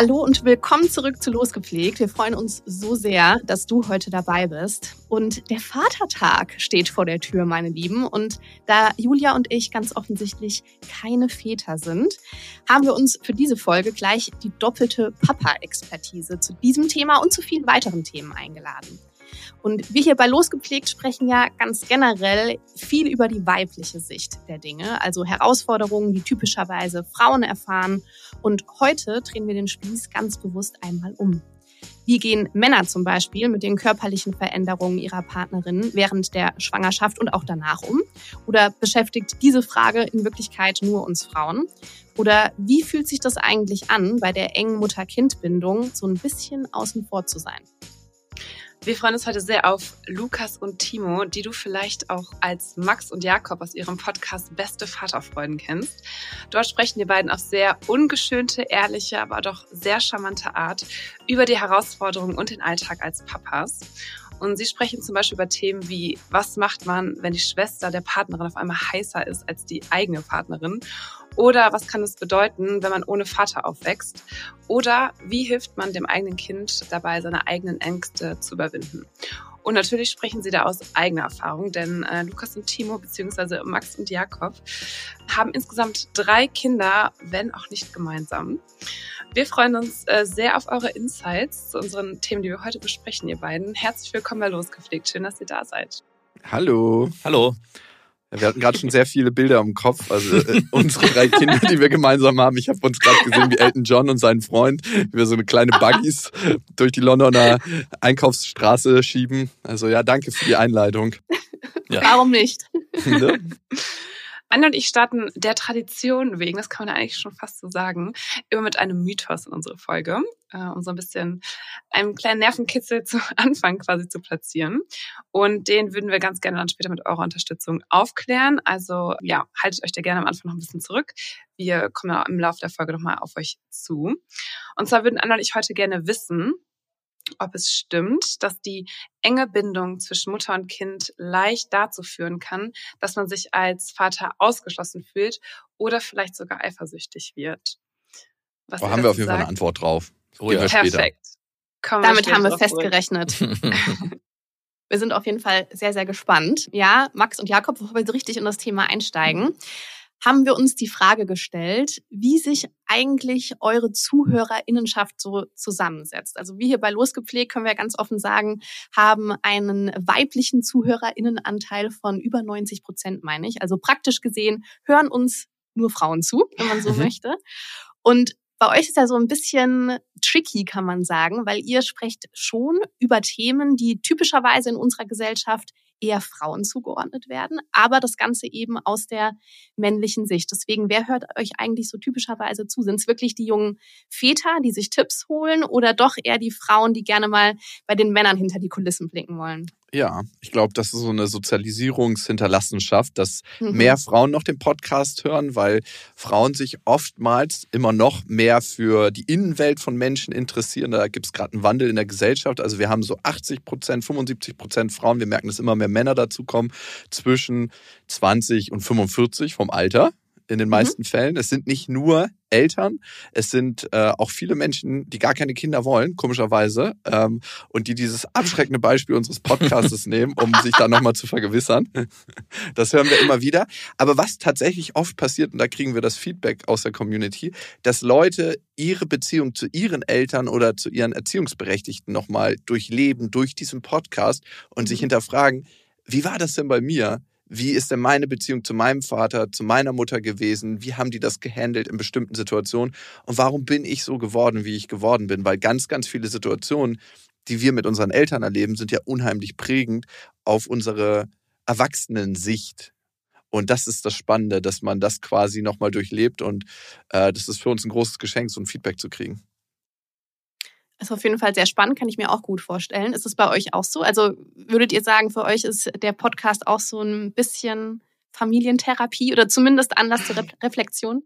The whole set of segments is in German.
Hallo und willkommen zurück zu Losgepflegt. Wir freuen uns so sehr, dass du heute dabei bist. Und der Vatertag steht vor der Tür, meine Lieben. Und da Julia und ich ganz offensichtlich keine Väter sind, haben wir uns für diese Folge gleich die doppelte Papa-Expertise zu diesem Thema und zu vielen weiteren Themen eingeladen. Und wir hier bei Losgepflegt sprechen ja ganz generell viel über die weibliche Sicht der Dinge, also Herausforderungen, die typischerweise Frauen erfahren. Und heute drehen wir den Spieß ganz bewusst einmal um. Wie gehen Männer zum Beispiel mit den körperlichen Veränderungen ihrer Partnerin während der Schwangerschaft und auch danach um? Oder beschäftigt diese Frage in Wirklichkeit nur uns Frauen? Oder wie fühlt sich das eigentlich an, bei der engen Mutter-Kind-Bindung so ein bisschen außen vor zu sein? Wir freuen uns heute sehr auf Lukas und Timo, die du vielleicht auch als Max und Jakob aus ihrem Podcast Beste Vaterfreuden kennst. Dort sprechen die beiden auf sehr ungeschönte, ehrliche, aber doch sehr charmante Art über die Herausforderungen und den Alltag als Papas. Und sie sprechen zum Beispiel über Themen wie, was macht man, wenn die Schwester der Partnerin auf einmal heißer ist als die eigene Partnerin? Oder was kann es bedeuten, wenn man ohne Vater aufwächst? Oder wie hilft man dem eigenen Kind dabei, seine eigenen Ängste zu überwinden? Und natürlich sprechen sie da aus eigener Erfahrung, denn äh, Lukas und Timo beziehungsweise Max und Jakob haben insgesamt drei Kinder, wenn auch nicht gemeinsam. Wir freuen uns äh, sehr auf eure Insights zu unseren Themen, die wir heute besprechen, ihr beiden. Herzlich willkommen bei Losgepflegt. Schön, dass ihr da seid. Hallo. Hallo. Wir hatten gerade schon sehr viele Bilder im Kopf. Also äh, unsere drei Kinder, die wir gemeinsam haben. Ich habe uns gerade gesehen, wie Elton John und sein Freund, wie wir so eine kleine Buggies durch die Londoner Einkaufsstraße schieben. Also ja, danke für die Einleitung. Ja. Warum nicht? Ne? Anne und ich starten der Tradition wegen, das kann man eigentlich schon fast so sagen, immer mit einem Mythos in unsere Folge, äh, um so ein bisschen einen kleinen Nervenkitzel zu Anfang quasi zu platzieren. Und den würden wir ganz gerne dann später mit eurer Unterstützung aufklären. Also ja, haltet euch da gerne am Anfang noch ein bisschen zurück. Wir kommen im Laufe der Folge nochmal auf euch zu. Und zwar würden Anna und ich heute gerne wissen, ob es stimmt, dass die enge Bindung zwischen Mutter und Kind leicht dazu führen kann, dass man sich als Vater ausgeschlossen fühlt oder vielleicht sogar eifersüchtig wird. Was Da haben wir auf jeden Fall eine? Antwort drauf. Oh später. Perfekt. Kommen wir Damit später haben wir festgerechnet. Wir sind auf jeden Fall sehr, sehr gespannt. Ja, Max und Jakob, bevor wir so richtig in das Thema einsteigen, haben wir uns die Frage gestellt, wie sich eigentlich eure Zuhörerinnenschaft so zusammensetzt. Also wir hier bei Losgepflegt können wir ganz offen sagen, haben einen weiblichen Zuhörerinnenanteil von über 90 Prozent, meine ich. Also praktisch gesehen hören uns nur Frauen zu, wenn man so Mhm. möchte. Und bei euch ist ja so ein bisschen tricky, kann man sagen, weil ihr sprecht schon über Themen, die typischerweise in unserer Gesellschaft eher Frauen zugeordnet werden, aber das Ganze eben aus der männlichen Sicht. Deswegen, wer hört euch eigentlich so typischerweise zu? Sind es wirklich die jungen Väter, die sich Tipps holen oder doch eher die Frauen, die gerne mal bei den Männern hinter die Kulissen blicken wollen? Ja, ich glaube, das ist so eine Sozialisierungshinterlassenschaft, dass Mhm. mehr Frauen noch den Podcast hören, weil Frauen sich oftmals immer noch mehr für die Innenwelt von Menschen interessieren. Da gibt es gerade einen Wandel in der Gesellschaft. Also wir haben so 80 Prozent, 75 Prozent Frauen. Wir merken, dass immer mehr Männer dazukommen zwischen 20 und 45 vom Alter. In den meisten Fällen. Es sind nicht nur Eltern, es sind äh, auch viele Menschen, die gar keine Kinder wollen, komischerweise, ähm, und die dieses abschreckende Beispiel unseres Podcastes nehmen, um sich da nochmal zu vergewissern. Das hören wir immer wieder. Aber was tatsächlich oft passiert, und da kriegen wir das Feedback aus der Community, dass Leute ihre Beziehung zu ihren Eltern oder zu ihren Erziehungsberechtigten nochmal durchleben durch diesen Podcast und sich hinterfragen, wie war das denn bei mir? Wie ist denn meine Beziehung zu meinem Vater, zu meiner Mutter gewesen? Wie haben die das gehandelt in bestimmten Situationen? Und warum bin ich so geworden, wie ich geworden bin? Weil ganz, ganz viele Situationen, die wir mit unseren Eltern erleben, sind ja unheimlich prägend auf unsere Erwachsenensicht. Und das ist das Spannende, dass man das quasi nochmal durchlebt. Und äh, das ist für uns ein großes Geschenk, so ein Feedback zu kriegen. Ist auf jeden Fall sehr spannend, kann ich mir auch gut vorstellen. Ist es bei euch auch so? Also würdet ihr sagen, für euch ist der Podcast auch so ein bisschen Familientherapie oder zumindest Anlass zur Re Reflexion?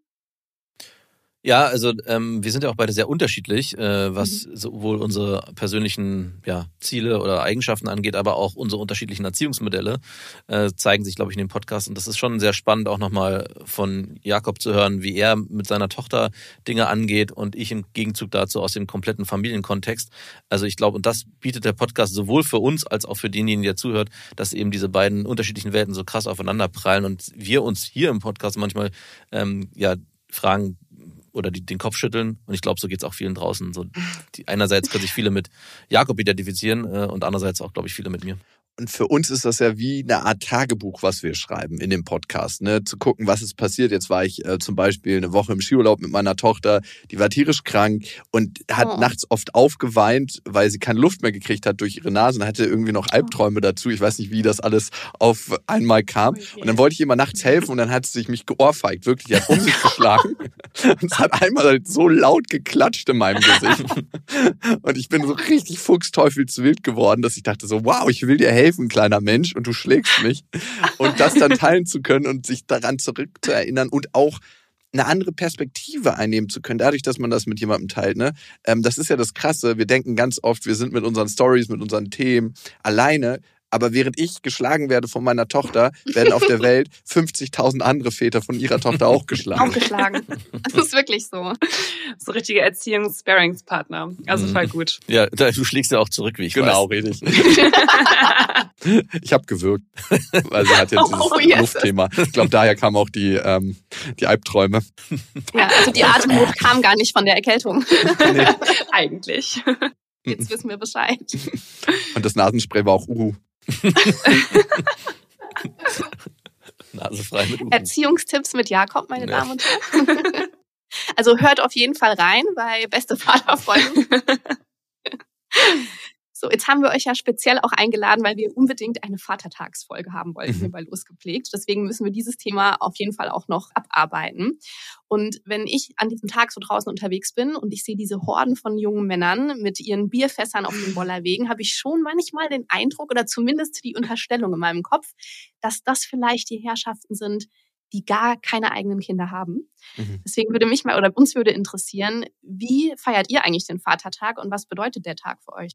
Ja, also ähm, wir sind ja auch beide sehr unterschiedlich, äh, was Mhm. sowohl unsere persönlichen ja, Ziele oder Eigenschaften angeht, aber auch unsere unterschiedlichen Erziehungsmodelle äh, zeigen sich, glaube ich, in dem Podcast. Und das ist schon sehr spannend, auch nochmal von Jakob zu hören, wie er mit seiner Tochter Dinge angeht und ich im Gegenzug dazu aus dem kompletten Familienkontext. Also ich glaube, und das bietet der Podcast sowohl für uns als auch für denjenigen, der zuhört, dass eben diese beiden unterschiedlichen Welten so krass aufeinander prallen und wir uns hier im Podcast manchmal ähm, ja fragen, oder die, den Kopf schütteln. Und ich glaube, so geht's auch vielen draußen. So, die, einerseits können sich viele mit Jakob identifizieren äh, und andererseits auch, glaube ich, viele mit mir. Und für uns ist das ja wie eine Art Tagebuch, was wir schreiben in dem Podcast. Ne? Zu gucken, was ist passiert. Jetzt war ich äh, zum Beispiel eine Woche im Skiurlaub mit meiner Tochter, die war tierisch krank und hat Oh. nachts oft aufgeweint, weil sie keine Luft mehr gekriegt hat durch ihre Nase und hatte irgendwie noch Albträume dazu. Ich weiß nicht, wie das alles auf einmal kam. Und dann wollte ich ihr mal nachts helfen und dann hat sie sich mich geohrfeigt. Wirklich, die hat um sich geschlagen. Und es hat einmal halt so laut geklatscht in meinem Gesicht. Und ich bin so richtig fuchsteufelswild geworden, dass ich dachte so, wow, ich will dir helfen, kleiner Mensch, und du schlägst mich. Und das dann teilen zu können und sich daran zurückzuerinnern und auch eine andere Perspektive einnehmen zu können, dadurch, dass man das mit jemandem teilt. Ne? Ähm, das ist ja das Krasse. Wir denken ganz oft, wir sind mit unseren Stories, mit unseren Themen alleine. Aber während ich geschlagen werde von meiner Tochter, werden auf der Welt 50.000 andere Väter von ihrer Tochter auch geschlagen. Aufgeschlagen. Das ist wirklich so. So richtige Erziehungs-Sparringspartner. Also voll gut. Ja, du schlägst ja auch zurück, wie ich Genau, weiß. richtig. Ich habe gewirkt, weil sie hat jetzt dieses Oh, yes. Luftthema. Ich glaube, daher kamen auch die, ähm, die Albträume. Ja, also die Atemnot kam gar nicht von der Erkältung. Eigentlich. Jetzt wissen wir Bescheid. Und das Nasenspray war auch Uhu. Nasefrei mit Uhu. Erziehungstipps mit Jakob, meine Ja. Damen und Herren. Also hört auf jeden Fall rein bei Beste Vaterfreunde. So, jetzt haben wir euch ja speziell auch eingeladen, weil wir unbedingt eine Vatertagsfolge haben wollten hier bei Losgepflegt. Deswegen müssen wir dieses Thema auf jeden Fall auch noch abarbeiten. Und wenn ich an diesem Tag so draußen unterwegs bin und ich sehe diese Horden von jungen Männern mit ihren Bierfässern auf den Bollerwegen, habe ich schon manchmal den Eindruck oder zumindest die Unterstellung in meinem Kopf, dass das vielleicht die Herrschaften sind, die gar keine eigenen Kinder haben. Mhm. Deswegen würde mich mal oder uns würde interessieren, wie feiert ihr eigentlich den Vatertag und was bedeutet der Tag für euch?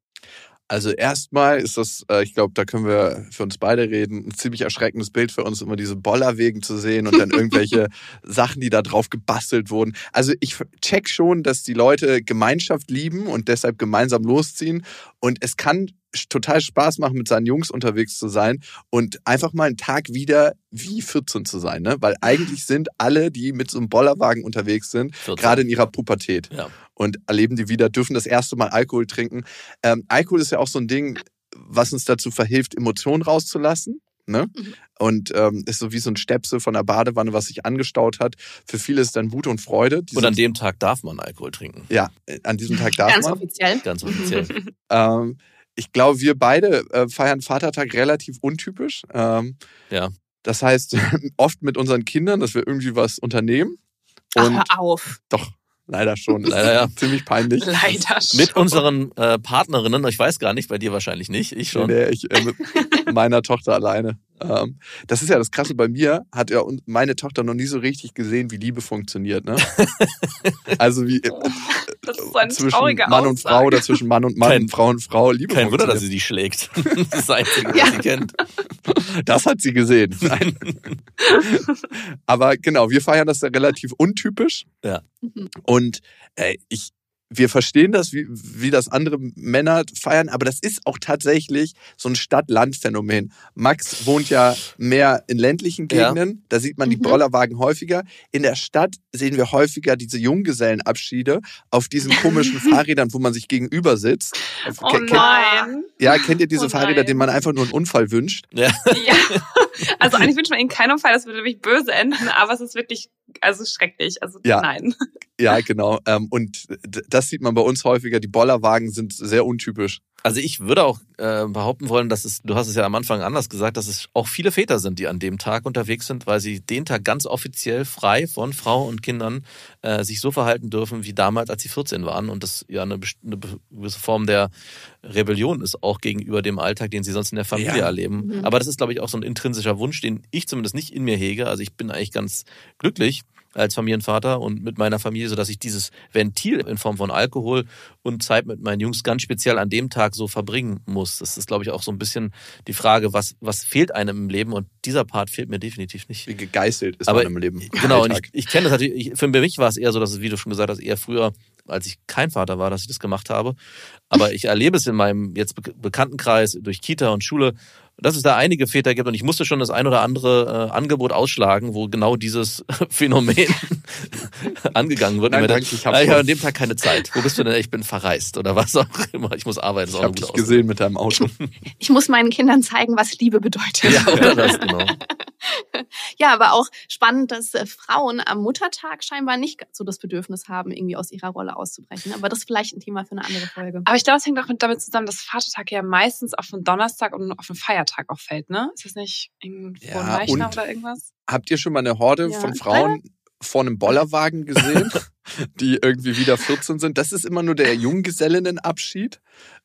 Also erstmal ist das, äh, ich glaube, da können wir für uns beide reden, ein ziemlich erschreckendes Bild für uns, immer diese Bollerwegen zu sehen und dann irgendwelche Sachen, die da drauf gebastelt wurden. Also ich check schon, dass die Leute Gemeinschaft lieben und deshalb gemeinsam losziehen. Und es kann total Spaß machen, mit seinen Jungs unterwegs zu sein und einfach mal einen Tag wieder wie 14 zu sein. Ne? Weil eigentlich sind alle, die mit so einem Bollerwagen unterwegs sind, 14. gerade in ihrer Pubertät Ja. Und erleben die wieder, dürfen das erste Mal Alkohol trinken. Ähm, Alkohol ist ja auch so ein Ding, was uns dazu verhilft, Emotionen rauszulassen. Ne? Mhm. Und ähm, ist so wie so ein Stepsel von der Badewanne, was sich angestaut hat. Für viele ist dann Wut und Freude. Die Und an dem Tag darf man Alkohol trinken. ja, an diesem Tag darf Ganz man. offiziell. Ganz offiziell. Ähm, ich glaube, wir beide äh, feiern Vatertag relativ untypisch. Ähm, Ja. Das heißt, oft mit unseren Kindern, dass wir irgendwie was unternehmen. Und Ach, hör auf. doch, leider schon. Leider, ja. Ziemlich peinlich. Leider schon. Mit unseren äh, Partnerinnen, ich weiß gar nicht, bei dir wahrscheinlich nicht, ich schon. Nee, nee, ich äh, mit meiner Tochter alleine. Ähm, das ist ja das Krasse bei mir, hat ja meine Tochter noch nie so richtig gesehen, wie Liebe funktioniert. Ne? Also wie äh, zwischen Mann und. Frau oder zwischen Mann und Mann, Kein- Frau und Frau Liebe Kein Wunder, dass sie die schlägt. Das ist das Einzige, was Ja. sie kennt. Das hat sie gesehen. Nein. Aber genau, wir feiern das ja relativ untypisch. Mhm. Und äh, ich, wir verstehen das, wie, wie das andere Männer feiern, aber das ist auch tatsächlich so ein Stadt-Land-Phänomen. Max wohnt ja mehr in ländlichen Ja. Gegenden, da sieht man die Mhm. Bollerwagen häufiger. In der Stadt sehen wir häufiger diese Junggesellenabschiede auf diesen komischen Fahrrädern, wo man sich gegenüber sitzt. Oh nein. Ja, kennt ihr diese Oh Fahrräder, denen man einfach nur einen Unfall wünscht? Ja. Ja. Also eigentlich wünscht man ihnen keinen Fall, das würde nämlich böse enden, aber es ist wirklich, also schrecklich. Also Ja. nein. Ja, genau. Ähm, und d- das sieht man bei uns häufiger. Die Bollerwagen sind sehr untypisch. Also ich würde auch äh, behaupten wollen, dass es, du hast es ja am Anfang anders gesagt, dass es auch viele Väter sind, die an dem Tag unterwegs sind, weil sie den Tag ganz offiziell frei von Frau und Kindern äh, sich so verhalten dürfen wie damals, als sie 14 waren und das ja eine, eine gewisse Form der Rebellion ist, auch gegenüber dem Alltag, den sie sonst in der Familie Ja. erleben. Mhm. Aber das ist, glaube ich, auch so ein intrinsischer Wunsch, den ich zumindest nicht in mir hege. Also ich bin eigentlich ganz glücklich, als Familienvater und mit meiner Familie, sodass ich dieses Ventil in Form von Alkohol und Zeit mit meinen Jungs ganz speziell an dem Tag so verbringen muss. Das ist, glaube ich, auch so ein bisschen die Frage, was, was fehlt einem im Leben und dieser Part fehlt mir definitiv nicht. Wie gegeißelt ist Aber man im Leben. Genau, und ich, ich kenne das natürlich, ich, für mich war es eher so, dass es, wie du schon gesagt hast, eher früher, als ich kein Vater war, dass ich das gemacht habe. Aber ich erlebe es in meinem jetzt Be Bekanntenkreis durch Kita und Schule, dass es da einige Väter gibt und ich musste schon das ein oder andere äh, Angebot ausschlagen, wo genau dieses Phänomen angegangen wird. Nein, Und mir danke, ich dann, ah, ich habe an dem Tag keine Zeit. Wo bist du denn? Ich bin verreist oder was auch immer. Ich muss arbeiten. Ich habe dich gesehen mit deinem Auto. Ich muss meinen Kindern zeigen, was Liebe bedeutet. Ja, oder das, genau. Ja, aber auch spannend, dass äh, Frauen am Muttertag scheinbar nicht so das Bedürfnis haben, irgendwie aus ihrer Rolle auszubrechen. Aber das ist vielleicht ein Thema für eine andere Folge. Aber ich glaube, es hängt auch mit damit zusammen, dass Vatertag ja meistens auf einen Donnerstag und auf einen Feiertag auch fällt, ne? Ist das nicht irgendein Ja, Frohnleichnam und- oder irgendwas? Habt ihr schon mal eine Horde Ja. von Frauen vor einem Bollerwagen gesehen, die irgendwie wieder 14 sind? Das ist immer nur der Junggesellinnenabschied.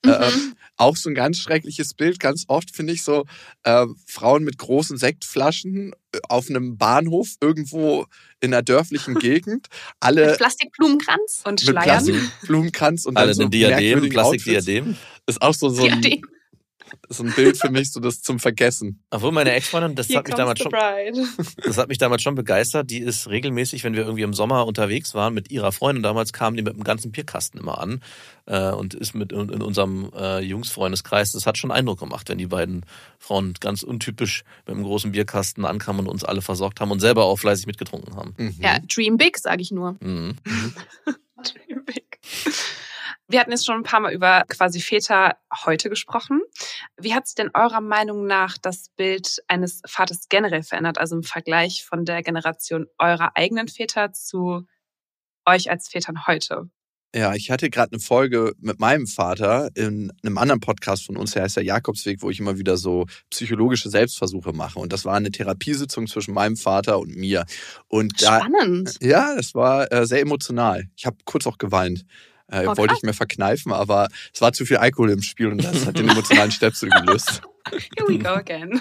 Mhm. Ähm, auch so ein ganz schreckliches Bild. Ganz oft finde ich so äh, Frauen mit großen Sektflaschen äh, auf einem Bahnhof irgendwo in einer dörflichen Gegend. Alle Mit Plastikblumenkranz. Und mit Schleiern? Plastikblumenkranz und Alle dann so Diadem. Plastikdiadem. Ist auch so, so, ein, Diadem. So ein Bild für mich, so das zum Vergessen. Obwohl meine Ex-Freundin, das Here hat mich damals schon. Das hat mich damals schon begeistert. Die ist regelmäßig, wenn wir irgendwie im Sommer unterwegs waren mit ihrer Freundin, damals kam die mit einem ganzen Bierkasten immer an äh, und ist mit in, in unserem äh, Jungsfreundeskreis. Das hat schon Eindruck gemacht, wenn die beiden Frauen ganz untypisch mit einem großen Bierkasten ankamen und uns alle versorgt haben und selber auch fleißig mitgetrunken haben. Mhm. Ja, dream big, sage ich nur. Mhm. Dream big. Wir hatten jetzt schon ein paar Mal über quasi Väter heute gesprochen. Wie hat sich denn eurer Meinung nach das Bild eines Vaters generell verändert, also im Vergleich von der Generation eurer eigenen Väter zu euch als Vätern heute? Ja, ich hatte gerade eine Folge mit meinem Vater in einem anderen Podcast von uns, der heißt der Jakobsweg, wo ich immer wieder so psychologische Selbstversuche mache. Und das war eine Therapiesitzung zwischen meinem Vater und mir. Und da, Spannend. ja, das war äh, sehr emotional. Ich habe kurz auch geweint. Äh, Oh, wollte ich mir verkneifen, aber es war zu viel Alkohol im Spiel und das hat den emotionalen Stöpsel gelöst. Here we go again.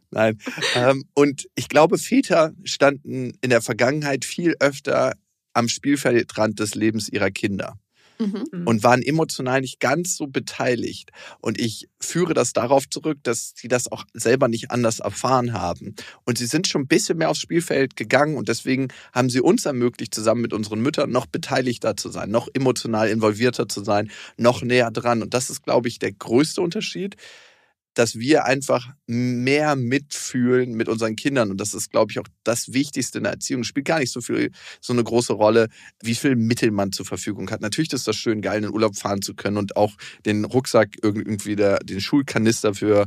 Nein. Ähm, und ich glaube, Väter standen in der Vergangenheit viel öfter am Spielfeldrand des Lebens ihrer Kinder. Mhm. und waren emotional nicht ganz so beteiligt. Und ich führe das darauf zurück, dass sie das auch selber nicht anders erfahren haben. Und sie sind schon ein bisschen mehr aufs Spielfeld gegangen und deswegen haben sie uns ermöglicht, zusammen mit unseren Müttern noch beteiligter zu sein, noch emotional involvierter zu sein, noch näher dran. Und das ist, glaube ich, der größte Unterschied, dass wir einfach mehr mitfühlen mit unseren Kindern. Und das ist, glaube ich, auch das Wichtigste in der Erziehung. Spielt gar nicht so viel, so eine große Rolle, wie viel Mittel man zur Verfügung hat. Natürlich ist das schön, geil in den Urlaub fahren zu können und auch den Rucksack irgendwie, der, den Schulkanister für,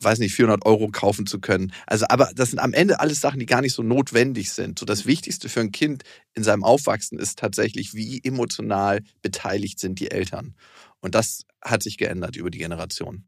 weiß nicht, 400 Euro kaufen zu können. Also, aber das sind am Ende alles Sachen, die gar nicht so notwendig sind. So das Wichtigste für ein Kind in seinem Aufwachsen ist tatsächlich, wie emotional beteiligt sind die Eltern. Und das hat sich geändert über die Generation.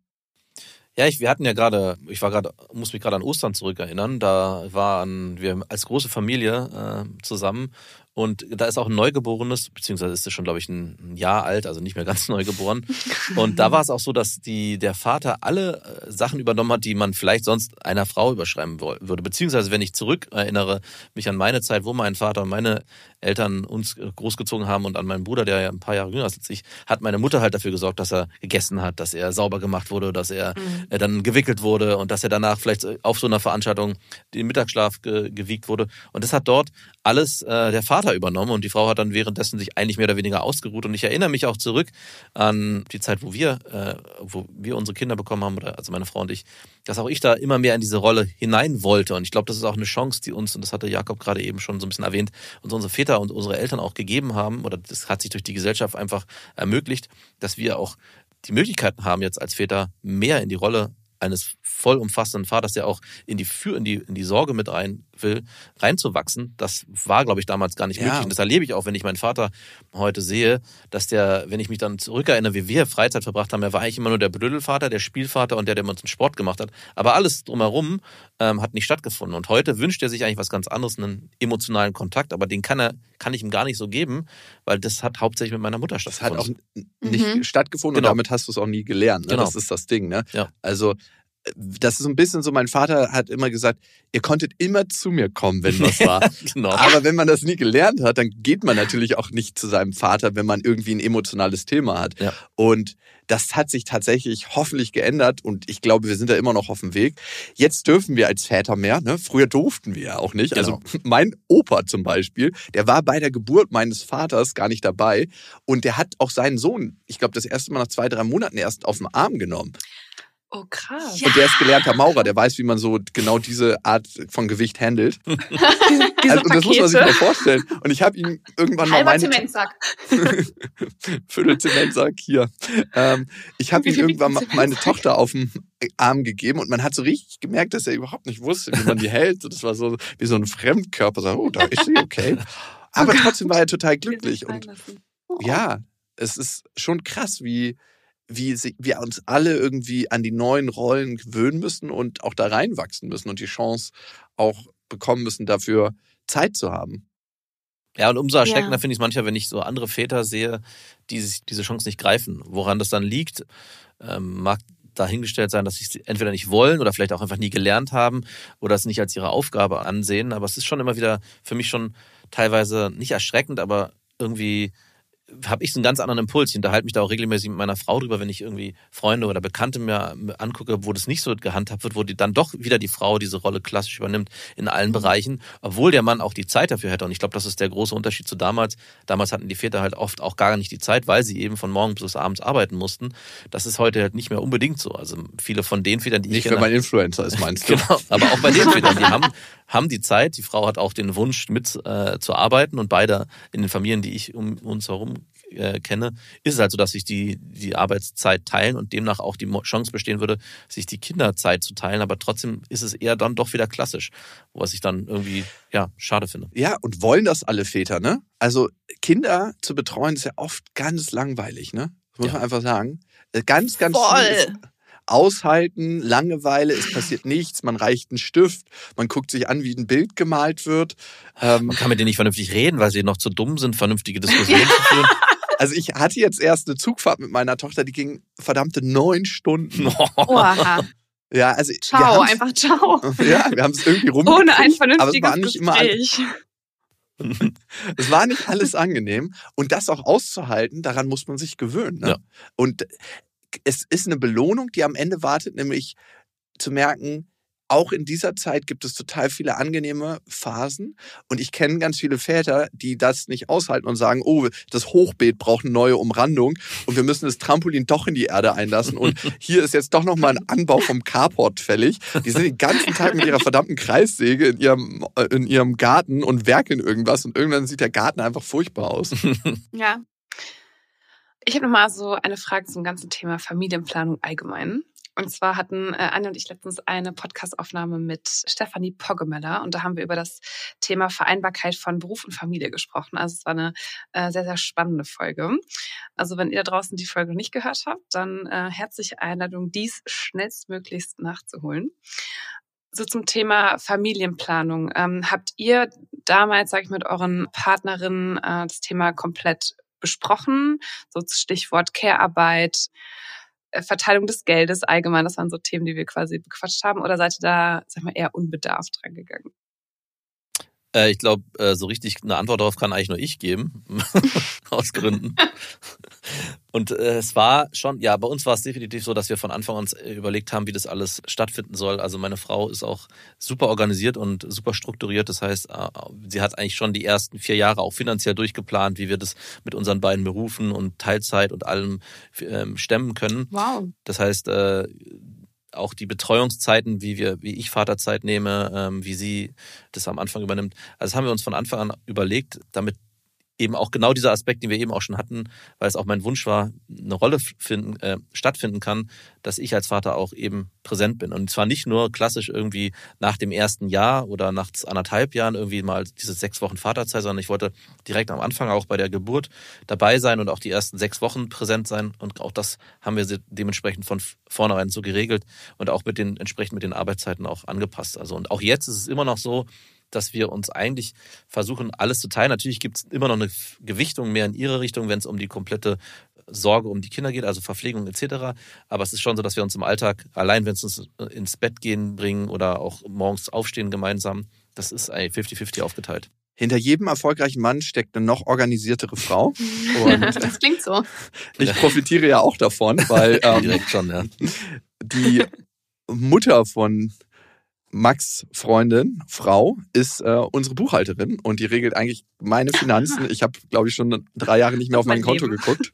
Ja, ich, wir hatten ja gerade, ich war gerade, muss mich gerade an Ostern zurückerinnern. Da waren wir als große Familie äh, zusammen und da ist auch ein Neugeborenes, beziehungsweise ist es schon, glaube ich, ein Jahr alt, also nicht mehr ganz neugeboren. Und da war es auch so, dass die, der Vater alle äh, Sachen übernommen hat, die man vielleicht sonst einer Frau überschreiben würde. Beziehungsweise, wenn ich zurück erinnere, mich an meine Zeit, wo mein Vater und meine Eltern uns äh, großgezogen haben und an meinen Bruder, der ja ein paar Jahre jünger ist als ich, hat meine Mutter halt dafür gesorgt, dass er gegessen hat, dass er sauber gemacht wurde, dass er Mhm. äh, dann gewickelt wurde und dass er danach vielleicht äh, auf so einer Veranstaltung den Mittagsschlaf ge gewiegt wurde. Und das hat dort alles äh, der Vater übernommen und die Frau hat dann währenddessen sich eigentlich mehr oder weniger ausgeruht. Und ich erinnere mich auch zurück an die Zeit, wo wir, äh, wo wir unsere Kinder bekommen haben, oder also meine Frau und ich, dass auch ich da immer mehr in diese Rolle hinein wollte. Und ich glaube, das ist auch eine Chance, die uns, und das hatte Jakob gerade eben schon so ein bisschen erwähnt, uns unsere Väter und unsere Eltern auch gegeben haben, oder das hat sich durch die Gesellschaft einfach ermöglicht, dass wir auch die Möglichkeiten haben, jetzt als Väter mehr in die Rolle eines vollumfassenden Vaters, der auch in die für in die in die Sorge mit rein will, reinzuwachsen. Das war, glaube ich, damals gar nicht Ja. möglich. Und das erlebe ich auch, wenn ich meinen Vater heute sehe, dass der, wenn ich mich dann zurückerinnere, wie wir Freizeit verbracht haben, er war eigentlich immer nur der Blödelvater, der Spielvater und der, der mit uns einen Sport gemacht hat. Aber alles drumherum ähm, hat nicht stattgefunden. Und heute wünscht er sich eigentlich was ganz anderes, einen emotionalen Kontakt, aber den kann er, kann ich ihm gar nicht so geben, weil das hat hauptsächlich mit meiner Mutter Das hat auch stattgefunden. nicht Mhm. stattgefunden Genau. und damit hast du es auch nie gelernt. Ne? Genau. Das ist das Ding. Ne? Ja. Also das ist so ein bisschen so, mein Vater hat immer gesagt, ihr konntet immer zu mir kommen, wenn was war. genau. Aber wenn man das nie gelernt hat, dann geht man natürlich auch nicht zu seinem Vater, wenn man irgendwie ein emotionales Thema hat. Ja. Und das hat sich tatsächlich hoffentlich geändert und ich glaube, wir sind da immer noch auf dem Weg. Jetzt dürfen wir als Väter mehr. Ne? Früher durften wir ja auch nicht. Also mein Opa zum Beispiel, der war bei der Geburt meines Vaters gar nicht dabei und der hat auch seinen Sohn, ich glaube, das erste Mal nach zwei, drei Monaten erst auf den Arm genommen. Oh, krass. Ja. Und der ist gelernter Maurer, der weiß, wie man so genau diese Art von Gewicht handelt. Diese Also, und das muss man sich mal vorstellen. Und ich habe ihm irgendwann mal Halber meine Zementsack. Viertel Zementsack hier. Ähm, ich habe ihm irgendwann mal meine? Tochter auf den Arm gegeben und man hat so richtig gemerkt, dass er überhaupt nicht wusste, wie man die hält. So, Das war so wie so ein Fremdkörper. So, oh, da ist sie, okay. Aber trotzdem war er total glücklich. Und ja, es ist schon krass, wie, wie wir uns alle irgendwie an die neuen Rollen gewöhnen müssen und auch da reinwachsen müssen und die Chance auch bekommen müssen, dafür Zeit zu haben. Ja, und umso erschreckender Ja. finde ich es manchmal, wenn ich so andere Väter sehe, die sich diese Chance nicht greifen. Woran das dann liegt, ähm, mag dahingestellt sein, dass sie es entweder nicht wollen oder vielleicht auch einfach nie gelernt haben oder es nicht als ihre Aufgabe ansehen. Aber es ist schon immer wieder für mich schon teilweise nicht erschreckend, aber irgendwie habe ich so einen ganz anderen Impuls. Ich unterhalte mich da auch regelmäßig mit meiner Frau drüber, wenn ich irgendwie Freunde oder Bekannte mir angucke, wo das nicht so gehandhabt wird, wo die dann doch wieder die Frau diese Rolle klassisch übernimmt in allen Bereichen, obwohl der Mann auch die Zeit dafür hätte. Und ich glaube, das ist der große Unterschied zu damals. Damals hatten die Väter halt oft auch gar nicht die Zeit, weil sie eben von morgens bis abends arbeiten mussten. Das ist heute halt nicht mehr unbedingt so. Also viele von den Vätern, die ich Nicht, wenn man Influencer ist, meinst du? Genau, aber auch bei den Vätern, die haben, haben die Zeit. Die Frau hat auch den Wunsch, mit äh, zu arbeiten und beide in den Familien, die ich um uns herum äh, kenne, ist es halt so, dass sich die, die Arbeitszeit teilen und demnach auch die Chance bestehen würde, sich die Kinderzeit zu teilen. Aber trotzdem ist es eher dann doch wieder klassisch, was ich dann irgendwie ja schade finde. Ja, und wollen das alle Väter, ne? Also Kinder zu betreuen ist ja oft ganz langweilig, ne? Das muss Ja. man einfach sagen. Äh, Ganz, ganz Voll. Aushalten, Langeweile, es passiert nichts, man reicht einen Stift, man guckt sich an, wie ein Bild gemalt wird. Ähm, Man kann mit denen nicht vernünftig reden, weil sie noch zu dumm sind, vernünftige Diskussionen zu führen. Also ich hatte jetzt erst eine Zugfahrt mit meiner Tochter, die ging verdammte neun Stunden. Oha. Ja, also wir Ciao, einfach ciao. Ja, wir haben es irgendwie rum. Ohne ein aber es vernünftiges war nicht immer alles- Gespräch. Es war nicht alles angenehm. Und das auch auszuhalten, daran muss man sich gewöhnen. Ne? Ja. Und es ist eine Belohnung, die am Ende wartet, nämlich zu merken, auch in dieser Zeit gibt es total viele angenehme Phasen. Und ich kenne ganz viele Väter, die das nicht aushalten und sagen, oh, das Hochbeet braucht eine neue Umrandung und wir müssen das Trampolin doch in die Erde einlassen. Und hier ist jetzt doch nochmal ein Anbau vom Carport fällig. Die sind den ganzen Tag mit ihrer verdammten Kreissäge in ihrem, äh, in ihrem Garten und werkeln irgendwas. Und irgendwann sieht der Garten einfach furchtbar aus. Ja. Ich habe nochmal so eine Frage zum ganzen Thema Familienplanung allgemein. Und zwar hatten äh, Anja und ich letztens eine Podcastaufnahme mit Stefanie Poggemeller und da haben wir über das Thema Vereinbarkeit von Beruf und Familie gesprochen. Also es war eine äh, sehr, sehr spannende Folge. Also wenn ihr da draußen die Folge noch nicht gehört habt, dann äh, herzliche Einladung, dies schnellstmöglichst nachzuholen. So zum Thema Familienplanung. Ähm, habt ihr damals, sag ich mit euren Partnerinnen, äh, das Thema komplett besprochen? So Stichwort Care-Arbeit, Verteilung des Geldes allgemein, das waren so Themen, die wir quasi bequatscht haben. Oder seid ihr da, sag mal, eher unbedarft dran gegangen? Äh, ich glaube, äh, so richtig eine Antwort darauf kann eigentlich nur ich geben. Aus Gründen. Und äh, es war schon, ja, bei uns war es definitiv so, dass wir von Anfang an äh, überlegt haben, wie das alles stattfinden soll. Also meine Frau ist auch super organisiert und super strukturiert. Das heißt, äh, sie hat eigentlich schon die ersten vier Jahre auch finanziell durchgeplant, wie wir das mit unseren beiden Berufen und Teilzeit und allem ähm, stemmen können. Wow. Das heißt, äh, auch die Betreuungszeiten, wie wir, wie ich Vaterzeit nehme, ähm, wie sie das am Anfang übernimmt. Also das haben wir uns von Anfang an überlegt, damit eben auch genau dieser Aspekt, den wir eben auch schon hatten, weil es auch mein Wunsch war, eine Rolle finden, äh, stattfinden kann, dass ich als Vater auch eben präsent bin. Und zwar nicht nur klassisch irgendwie nach dem ersten Jahr oder nach anderthalb Jahren irgendwie mal diese sechs Wochen Vaterzeit, sondern ich wollte direkt am Anfang auch bei der Geburt dabei sein und auch die ersten sechs Wochen präsent sein. Und auch das haben wir dementsprechend von vornherein so geregelt und auch mit den entsprechend mit den Arbeitszeiten auch angepasst. Also und auch jetzt ist es immer noch so, dass wir uns eigentlich versuchen, alles zu teilen. Natürlich gibt es immer noch eine Gewichtung mehr in ihre Richtung, wenn es um die komplette Sorge um die Kinder geht, also Verpflegung etc. Aber es ist schon so, dass wir uns im Alltag, allein wenn es uns ins Bett gehen bringen oder auch morgens aufstehen gemeinsam, das ist 50-50 aufgeteilt. Hinter jedem erfolgreichen Mann steckt eine noch organisiertere Frau. Und das klingt so. ich profitiere ja auch davon, weil ähm, Direkt schon, ja. die Mutter von Max Freundin, Frau, ist äh, unsere Buchhalterin und die regelt eigentlich meine Finanzen. Ich habe, glaube ich, schon drei Jahre nicht mehr auf Mein mein Konto Leben. geguckt.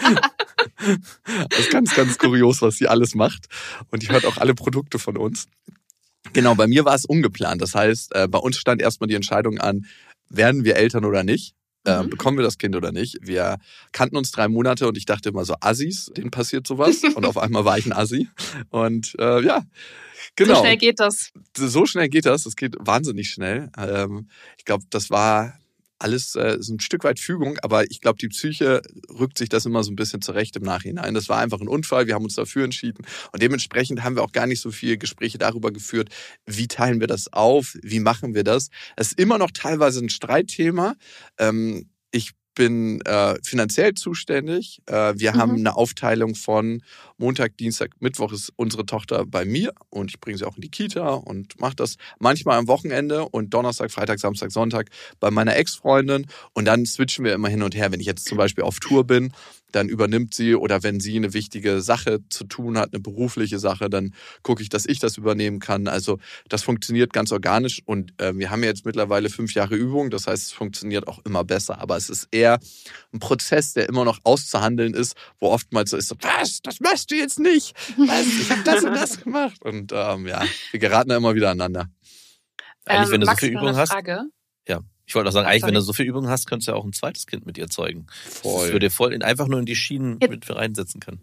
das ist ganz, ganz kurios, was sie alles macht. Und die hört auch alle Produkte von uns. Genau, bei mir war es ungeplant. Das heißt, äh, bei uns stand erstmal die Entscheidung an, werden wir Eltern oder nicht? Äh, Mhm. bekommen wir das Kind oder nicht? Wir kannten uns drei Monate und ich dachte immer so, Assis, denen passiert sowas. Und auf einmal war ich ein Assi. Und äh, ja, genau. So schnell geht das. so schnell geht das. Das geht wahnsinnig schnell. Ähm, ich glaube, das war alles äh, so ein Stück weit Fügung, aber ich glaube, die Psyche rückt sich das immer so ein bisschen zurecht im Nachhinein. Das war einfach ein Unfall, wir haben uns dafür entschieden und dementsprechend haben wir auch gar nicht so viele Gespräche darüber geführt, wie teilen wir das auf, wie machen wir das. Es ist immer noch teilweise ein Streitthema. Ähm, ich bin äh, finanziell zuständig. Äh, wir Mhm. haben eine Aufteilung von Montag, Dienstag, Mittwoch ist unsere Tochter bei mir und ich bringe sie auch in die Kita und mache das manchmal am Wochenende und Donnerstag, Freitag, Samstag, Sonntag bei meiner Ex-Freundin und dann switchen wir immer hin und her. Wenn ich jetzt zum Beispiel auf Tour bin, dann übernimmt sie oder wenn sie eine wichtige Sache zu tun hat, eine berufliche Sache, dann gucke ich, dass ich das übernehmen kann. Also das funktioniert ganz organisch und äh, wir haben ja jetzt mittlerweile fünf Jahre Übung, das heißt, es funktioniert auch immer besser. Aber es ist eher ein Prozess, der immer noch auszuhandeln ist, wo oftmals so ist, so, was, das machst du jetzt nicht, was, ich habe das und das gemacht. Und ähm, ja, wir geraten da immer wieder aneinander. Eigentlich, wenn du so Ähm, viel Übung eine hast, Frage. Ja. Ich wollte auch sagen, Ach, eigentlich, wenn du so viel Übung hast, könntest du ja auch ein zweites Kind mit ihr zeugen. Voll. Das würde dir voll in, einfach nur in die Schienen Ja. mit reinsetzen können.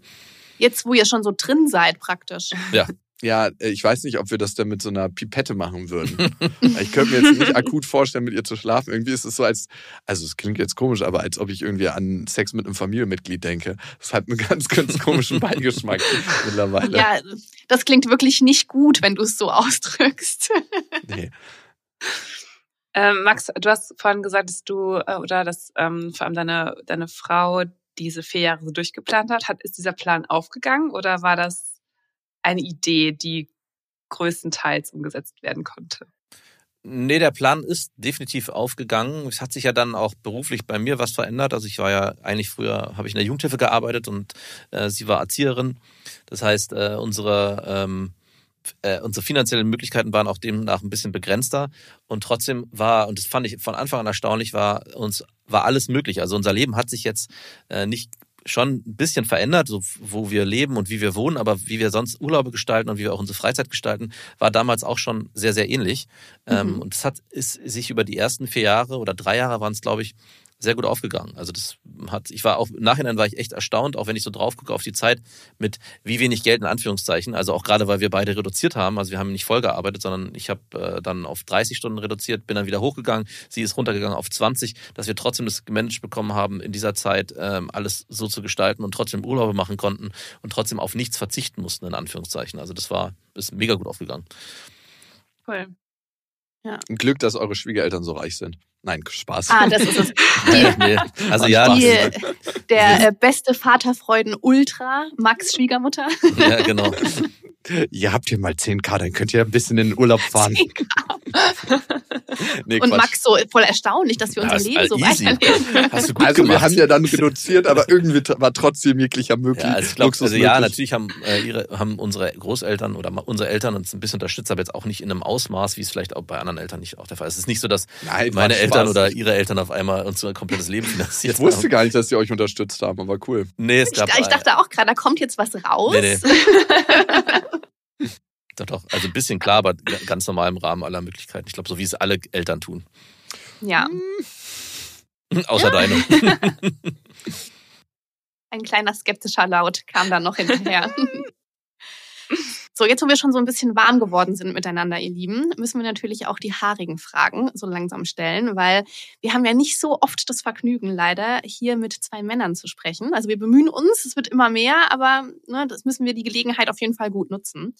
Jetzt, wo ihr schon so drin seid, praktisch. Ja, äh, ich weiß nicht, ob wir das dann mit so einer Pipette machen würden. ich könnte mir jetzt nicht akut vorstellen, mit ihr zu schlafen. Irgendwie ist es so, als, also es klingt jetzt komisch, aber als ob ich irgendwie an Sex mit einem Familienmitglied denke. Das hat einen ganz, ganz komischen Beigeschmack mittlerweile. Ja, das klingt wirklich nicht gut, wenn du es so ausdrückst. Nee. Ähm, Max, du hast vorhin gesagt, dass du äh, oder dass ähm, vor allem deine, deine Frau diese vier Jahre so durchgeplant hat. hat. Ist dieser Plan aufgegangen oder war das eine Idee, die größtenteils umgesetzt werden konnte? Nee, der Plan ist definitiv aufgegangen. Es hat sich ja dann auch beruflich bei mir was verändert. Also ich war ja eigentlich früher, habe ich in der Jugendhilfe gearbeitet und äh, sie war Erzieherin. Das heißt, äh, unsere, ähm, äh, unsere finanziellen Möglichkeiten waren auch demnach ein bisschen begrenzter. Und trotzdem war, und das fand ich von Anfang an erstaunlich, war uns war alles möglich. Also unser Leben hat sich jetzt äh, nicht schon ein bisschen verändert, so wo wir leben und wie wir wohnen, aber wie wir sonst Urlaube gestalten und wie wir auch unsere Freizeit gestalten, war damals auch schon sehr, sehr ähnlich. Ähm, Mhm. und es hat ist sich über die ersten vier Jahre oder drei Jahre waren es, glaube ich, sehr gut aufgegangen. Also das hat, ich war auch im Nachhinein war ich echt erstaunt, auch wenn ich so drauf gucke auf die Zeit mit wie wenig Geld in Anführungszeichen. Also auch gerade weil wir beide reduziert haben. Also wir haben nicht voll gearbeitet, sondern ich habe äh, dann auf 30 Stunden reduziert, bin dann wieder hochgegangen. Sie ist runtergegangen auf 20, dass wir trotzdem das gemanagt bekommen haben, in dieser Zeit ähm, alles so zu gestalten und trotzdem Urlaube machen konnten und trotzdem auf nichts verzichten mussten in Anführungszeichen. Also das war ist mega gut aufgegangen. Cool. Ein Glück, dass eure Schwiegereltern so reich sind. Nein, Spaß. Ah, das ist es. Nee, nee. Also ja, Die, ist, der äh, beste Vaterfreuden Ultra, Max Schwiegermutter. ja genau. ihr habt hier mal 10k, dann könnt ihr ein bisschen in den Urlaub fahren. Nee, Und Quatsch. Max so voll erstaunlich, dass wir unser Ja, ist Leben so easy. weiterleben. Hast du gut Also wir gemacht. haben ja dann reduziert, aber irgendwie war trotzdem jeglicher möglich. Ja, also ich Luxus also ja, natürlich haben äh, ihre haben unsere Großeltern oder unsere Eltern uns ein bisschen unterstützt, aber jetzt auch nicht in einem Ausmaß, wie es vielleicht auch bei anderen Eltern nicht auch der Fall ist. Es ist nicht so, dass Nein, meine Spaß. Eltern oder ihre Eltern auf einmal unser komplettes Leben finanziert Ich wusste haben. gar nicht, dass sie euch unterstützt haben, aber cool. Nee, es Ich, gab ich dachte auch gerade, da kommt jetzt was raus. Nee, doch, doch, also ein bisschen klar, aber ganz normal im Rahmen aller Möglichkeiten. Ich glaube, so wie es alle Eltern tun. Ja, Außer deine. ein kleiner skeptischer Laut kam dann noch hinterher. So, jetzt wo wir schon so ein bisschen warm geworden sind miteinander, ihr Lieben, müssen wir natürlich auch die haarigen Fragen so langsam stellen, weil wir haben ja nicht so oft das Vergnügen, leider, hier mit zwei Männern zu sprechen. Also wir bemühen uns, es wird immer mehr, aber ne, das müssen wir die Gelegenheit auf jeden Fall gut nutzen.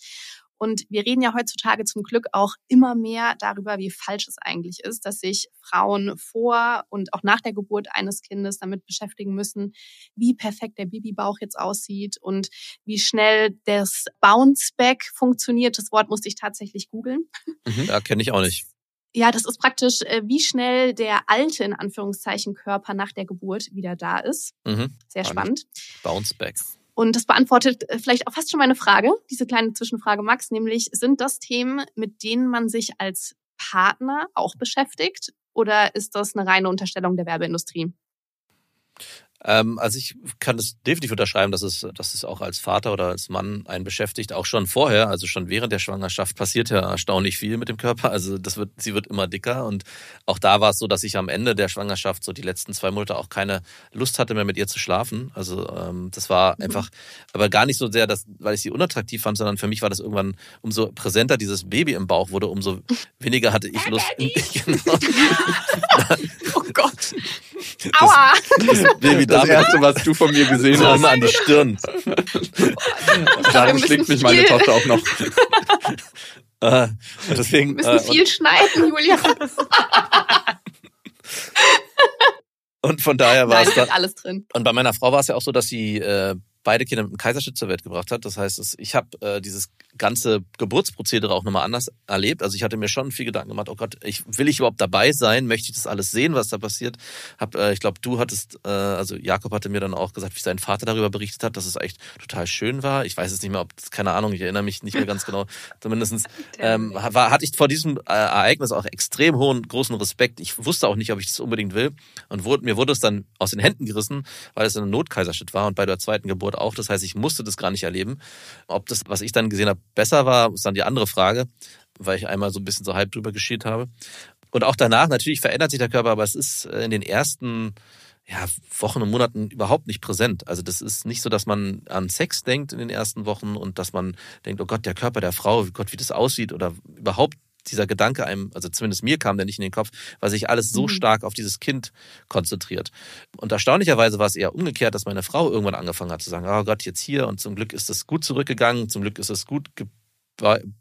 Und wir reden ja heutzutage zum Glück auch immer mehr darüber, wie falsch es eigentlich ist, dass sich Frauen vor und auch nach der Geburt eines Kindes damit beschäftigen müssen, wie perfekt der Babybauch jetzt aussieht und wie schnell das Bounceback funktioniert. Das Wort musste ich tatsächlich googeln. Mhm. Ja, kenne ich auch nicht. Ja, das ist praktisch, äh, wie schnell der alte, in Anführungszeichen, Körper nach der Geburt wieder da ist. Mhm. Sehr spannend. Bounce back. Und das beantwortet äh, vielleicht auch fast schon meine Frage, diese kleine Zwischenfrage, Max, nämlich sind das Themen, mit denen man sich als Partner auch beschäftigt oder ist das eine reine Unterstellung der Werbeindustrie? Ähm, also ich kann es definitiv unterschreiben, dass es, dass es auch als Vater oder als Mann einen beschäftigt, auch schon vorher, also schon während der Schwangerschaft passiert ja erstaunlich viel mit dem Körper. Also das wird, sie wird immer dicker und auch da war es so, dass ich am Ende der Schwangerschaft so die letzten zwei Monate auch keine Lust hatte mehr mit ihr zu schlafen. Also ähm, das war mhm. einfach, aber gar nicht so sehr, dass, weil ich sie unattraktiv fand, sondern für mich war das irgendwann, umso präsenter dieses Baby im Bauch wurde, umso weniger hatte ich Lust. genau. oh Gott. Aua! Das, Baby das erste, was du von mir gesehen hast. an die Stirn. Darum schlägt mich meine Tochter auch noch. Äh, deswegen, Wir müssen äh, viel schneiden, Julia. und von daher war Nein, es dann, alles drin. Und bei meiner Frau war es ja auch so, dass sie äh, beide Kinder mit einem Kaiserschnitt zur Welt gebracht hat. Das heißt, ich habe äh, dieses ganze Geburtsprozedere auch nochmal anders erlebt. Also ich hatte mir schon viel Gedanken gemacht, oh Gott, ich, will ich überhaupt dabei sein? Möchte ich das alles sehen, was da passiert? Hab, äh, ich glaube, du hattest, äh, also Jakob hatte mir dann auch gesagt, wie sein Vater darüber berichtet hat, dass es echt total schön war. Ich weiß es nicht mehr, ob, keine Ahnung, ich erinnere mich nicht mehr ganz genau. Zumindestens ähm, war, hatte ich vor diesem äh, Ereignis auch extrem hohen, großen Respekt. Ich wusste auch nicht, ob ich das unbedingt will. Und wurde, mir wurde es dann aus den Händen gerissen, weil es ein Notkaiserschnitt war und bei der zweiten Geburt auch. Das heißt, ich musste das gar nicht erleben. Ob das, was ich dann gesehen habe, besser war, ist dann die andere Frage, weil ich einmal so ein bisschen so halb drüber geschielt habe. Und auch danach, natürlich verändert sich der Körper, aber es ist äh, in den ersten ja, Wochen und Monaten überhaupt nicht präsent. Also das ist nicht so, dass man an Sex denkt in den ersten Wochen und dass man denkt, oh Gott, der Körper der Frau, Gott, wie das aussieht oder überhaupt dieser Gedanke einem, also zumindest mir kam der nicht in den Kopf, weil sich alles so mhm. stark auf dieses Kind konzentriert. Und erstaunlicherweise war es eher umgekehrt, dass meine Frau irgendwann angefangen hat zu sagen, oh Gott, jetzt hier und zum Glück ist es gut zurückgegangen, zum Glück ist es gut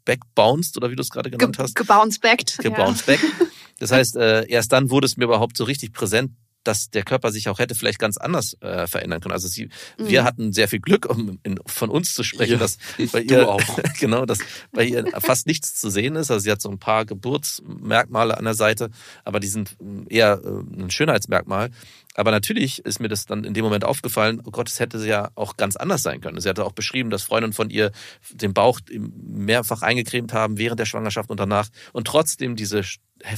backbounced oder wie du es gerade genannt hast. Gebounced Gebounced ja. Das heißt, äh, erst dann wurde es mir überhaupt so richtig präsent, dass der Körper sich auch hätte vielleicht ganz anders äh, verändern können. Also sie, mhm. wir hatten sehr viel Glück, um in, von uns zu sprechen, ja, dass bei ihr auch. genau, dass bei ihr fast nichts zu sehen ist. Also sie hat so ein paar Geburtsmerkmale an der Seite, aber die sind eher äh, ein Schönheitsmerkmal. Aber natürlich ist mir das dann in dem Moment aufgefallen, oh Gott, es hätte ja auch ganz anders sein können. Sie hatte auch beschrieben, dass Freundinnen von ihr den Bauch mehrfach eingecremt haben während der Schwangerschaft und danach und trotzdem diese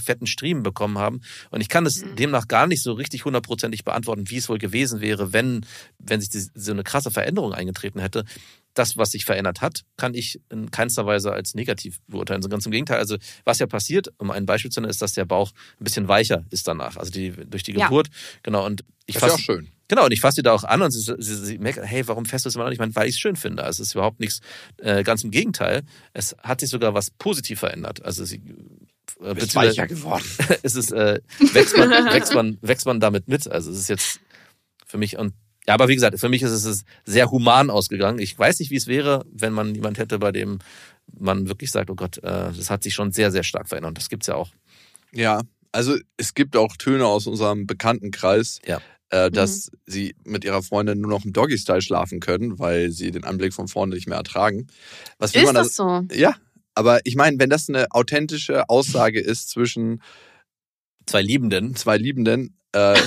fetten Striemen bekommen haben. Und ich kann es mhm. demnach gar nicht so richtig hundertprozentig beantworten, wie es wohl gewesen wäre, wenn, wenn sich die, so eine krasse Veränderung eingetreten hätte das, was sich verändert hat, kann ich in keinster Weise als negativ beurteilen. So ganz im Gegenteil. Also, was ja passiert, um ein Beispiel zu nennen, ist, dass der Bauch ein bisschen weicher ist danach. Also die, durch die Geburt. Ja. Genau. Und ich das ist ja auch schön. Genau, und ich fasse sie da auch an und sie, sie, sie merkt, hey, warum fährst du es immer noch nicht? Ich meine, weil ich es schön finde. Also es ist überhaupt nichts, äh, ganz im Gegenteil. Es hat sich sogar was positiv verändert. Also sie äh, ist weicher geworden. es ist, äh, wächst, man, wächst, man, wächst man damit mit. Also es ist jetzt für mich, und ja, aber wie gesagt, für mich ist es sehr human ausgegangen. Ich weiß nicht, wie es wäre, wenn man jemand hätte, bei dem man wirklich sagt, oh Gott, äh, das hat sich schon sehr, sehr stark verändert. Das gibt's ja auch. Ja, also es gibt auch Töne aus unserem Bekanntenkreis, ja. äh, dass mhm. sie mit ihrer Freundin nur noch im Doggy-Style schlafen können, weil sie den Anblick von vorne nicht mehr ertragen. Was will ist man das so? Ja, aber ich meine, wenn das eine authentische Aussage ist zwischen zwei Liebenden, zwei Liebenden, äh,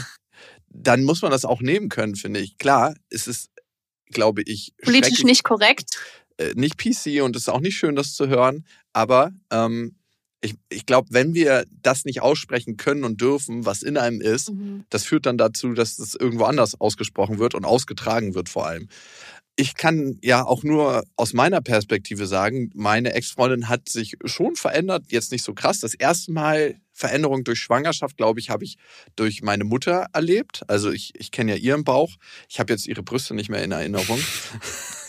dann muss man das auch nehmen können, finde ich. Klar, es ist, glaube ich, politisch nicht korrekt. Äh, nicht PC und es ist auch nicht schön, das zu hören. Aber ähm, ich, ich glaube, wenn wir das nicht aussprechen können und dürfen, was in einem ist, mhm. das führt dann dazu, dass es irgendwo anders ausgesprochen wird und ausgetragen wird vor allem. Ich kann ja auch nur aus meiner Perspektive sagen, meine Ex-Freundin hat sich schon verändert, jetzt nicht so krass. Das erste Mal Veränderung durch Schwangerschaft, glaube ich, habe ich durch meine Mutter erlebt. Also ich, ich kenne ja ihren Bauch. Ich habe jetzt ihre Brüste nicht mehr in Erinnerung.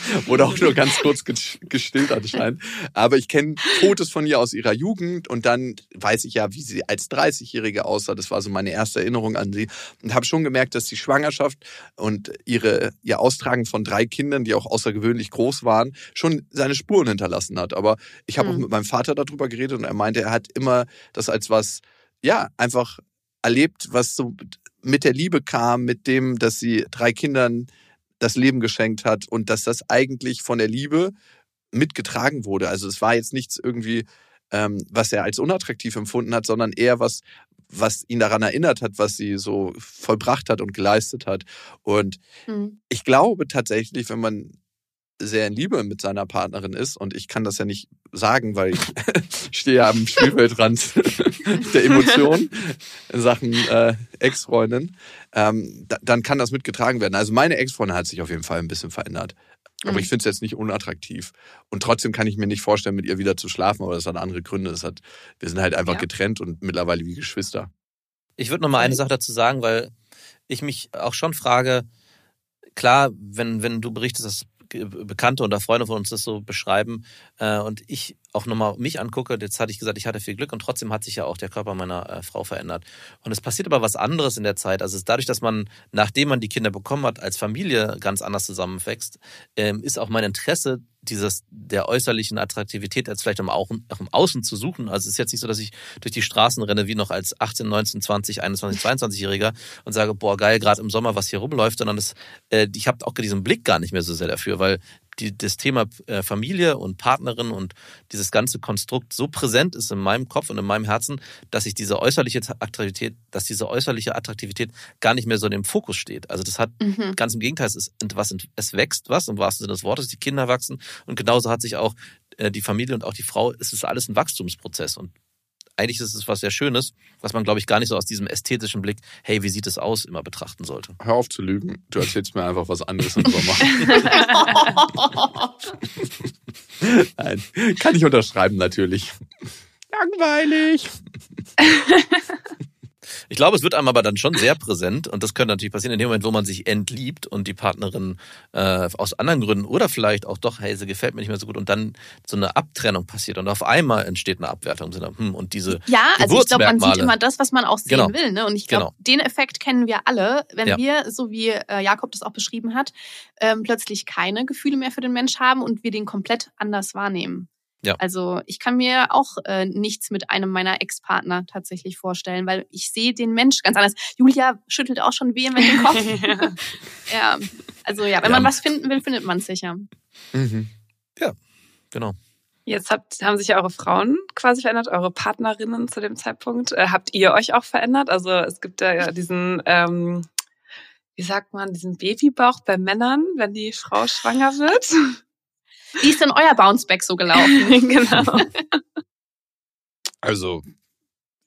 Wurde auch nur ganz kurz gestillt anscheinend. Aber ich kenne Fotos von ihr aus ihrer Jugend und dann weiß ich ja, wie sie als 30-Jährige aussah. Das war so meine erste Erinnerung an sie. Und habe schon gemerkt, dass die Schwangerschaft und ihre, ihr Austragen von drei Kindern, die auch außergewöhnlich groß waren, schon seine Spuren hinterlassen hat. Aber ich habe mhm. auch mit meinem Vater darüber geredet und er meinte, er hat immer das als was, ja, einfach erlebt, was so mit der Liebe kam, mit dem, dass sie drei Kindern das Leben geschenkt hat und dass das eigentlich von der Liebe mitgetragen wurde. Also es war jetzt nichts irgendwie, ähm, was er als unattraktiv empfunden hat, sondern eher was, was ihn daran erinnert hat, was sie so vollbracht hat und geleistet hat. Und mhm. ich glaube tatsächlich, wenn man sehr in Liebe mit seiner Partnerin ist, und ich kann das ja nicht sagen, weil ich stehe ja am Spielfeldrand der Emotionen in Sachen äh, Ex-Freundin, ähm, da, dann kann das mitgetragen werden. Also meine Ex-Freundin hat sich auf jeden Fall ein bisschen verändert. Aber mhm. ich finde es jetzt nicht unattraktiv. Und trotzdem kann ich mir nicht vorstellen, mit ihr wieder zu schlafen, aber das hat andere Gründe. Das hat, wir sind halt einfach ja. getrennt und mittlerweile wie Geschwister. Ich würde noch mal eine Sache dazu sagen, weil ich mich auch schon frage, klar, wenn, wenn du berichtest, dass Bekannte oder Freunde von uns das so beschreiben äh, und ich auch nochmal mich angucke, jetzt hatte ich gesagt, ich hatte viel Glück und trotzdem hat sich ja auch der Körper meiner äh, Frau verändert. Und es passiert aber was anderes in der Zeit. Also dadurch, dass man, nachdem man die Kinder bekommen hat, als Familie ganz anders zusammenwächst, ähm, ist auch mein Interesse dieses der äußerlichen Attraktivität jetzt vielleicht auch im, auch im Außen zu suchen. Also es ist jetzt nicht so, dass ich durch die Straßen renne wie noch als 18, 19, 20, 21, 22-Jähriger und sage, boah, geil, gerade im Sommer, was hier rumläuft, sondern das, äh, ich habe auch diesen Blick gar nicht mehr so sehr dafür, weil die, das Thema äh, Familie und Partnerin und dieses ganze Konstrukt so präsent ist in meinem Kopf und in meinem Herzen, dass ich diese äußerliche Attraktivität, dass diese äußerliche Attraktivität gar nicht mehr so in dem Fokus steht. Also das hat mhm. ganz im Gegenteil, es ist was, es wächst was im wahrsten Sinne des Wortes, die Kinder wachsen und genauso hat sich auch äh, die Familie und auch die Frau, es ist alles ein Wachstumsprozess und eigentlich ist es was sehr Schönes, was man, glaube ich, gar nicht so aus diesem ästhetischen Blick, hey, wie sieht es aus, immer betrachten sollte. Hör auf zu lügen. Du erzählst mir einfach was anderes im Sommer. Nein, kann ich unterschreiben natürlich. Langweilig. Ich glaube, es wird einem aber dann schon sehr präsent und das könnte natürlich passieren in dem Moment, wo man sich entliebt und die Partnerin äh, aus anderen Gründen oder vielleicht auch doch, hey, sie gefällt mir nicht mehr so gut und dann so eine Abtrennung passiert und auf einmal entsteht eine Abwertung. Hm, und diese ja, also ich glaube, man sieht immer das, was man auch sehen genau. will. Ne? Und ich glaube, genau. den Effekt kennen wir alle, wenn ja. wir, so wie äh, Jakob das auch beschrieben hat, ähm, plötzlich keine Gefühle mehr für den Mensch haben und wir den komplett anders wahrnehmen. Ja. Also ich kann mir auch äh, nichts mit einem meiner Ex-Partner tatsächlich vorstellen, weil ich sehe den Mensch ganz anders. Julia schüttelt auch schon vehement den Kopf. ja. ja. Also ja, wenn ja. man was finden will, findet man es sicher. Mhm. Ja, genau. Jetzt habt, haben sich ja eure Frauen quasi verändert, eure Partnerinnen zu dem Zeitpunkt. Äh, habt ihr euch auch verändert? Also es gibt ja diesen, ähm, wie sagt man, diesen Babybauch bei Männern, wenn die Frau schwanger wird. Wie ist denn euer Bounceback so gelaufen? genau. Also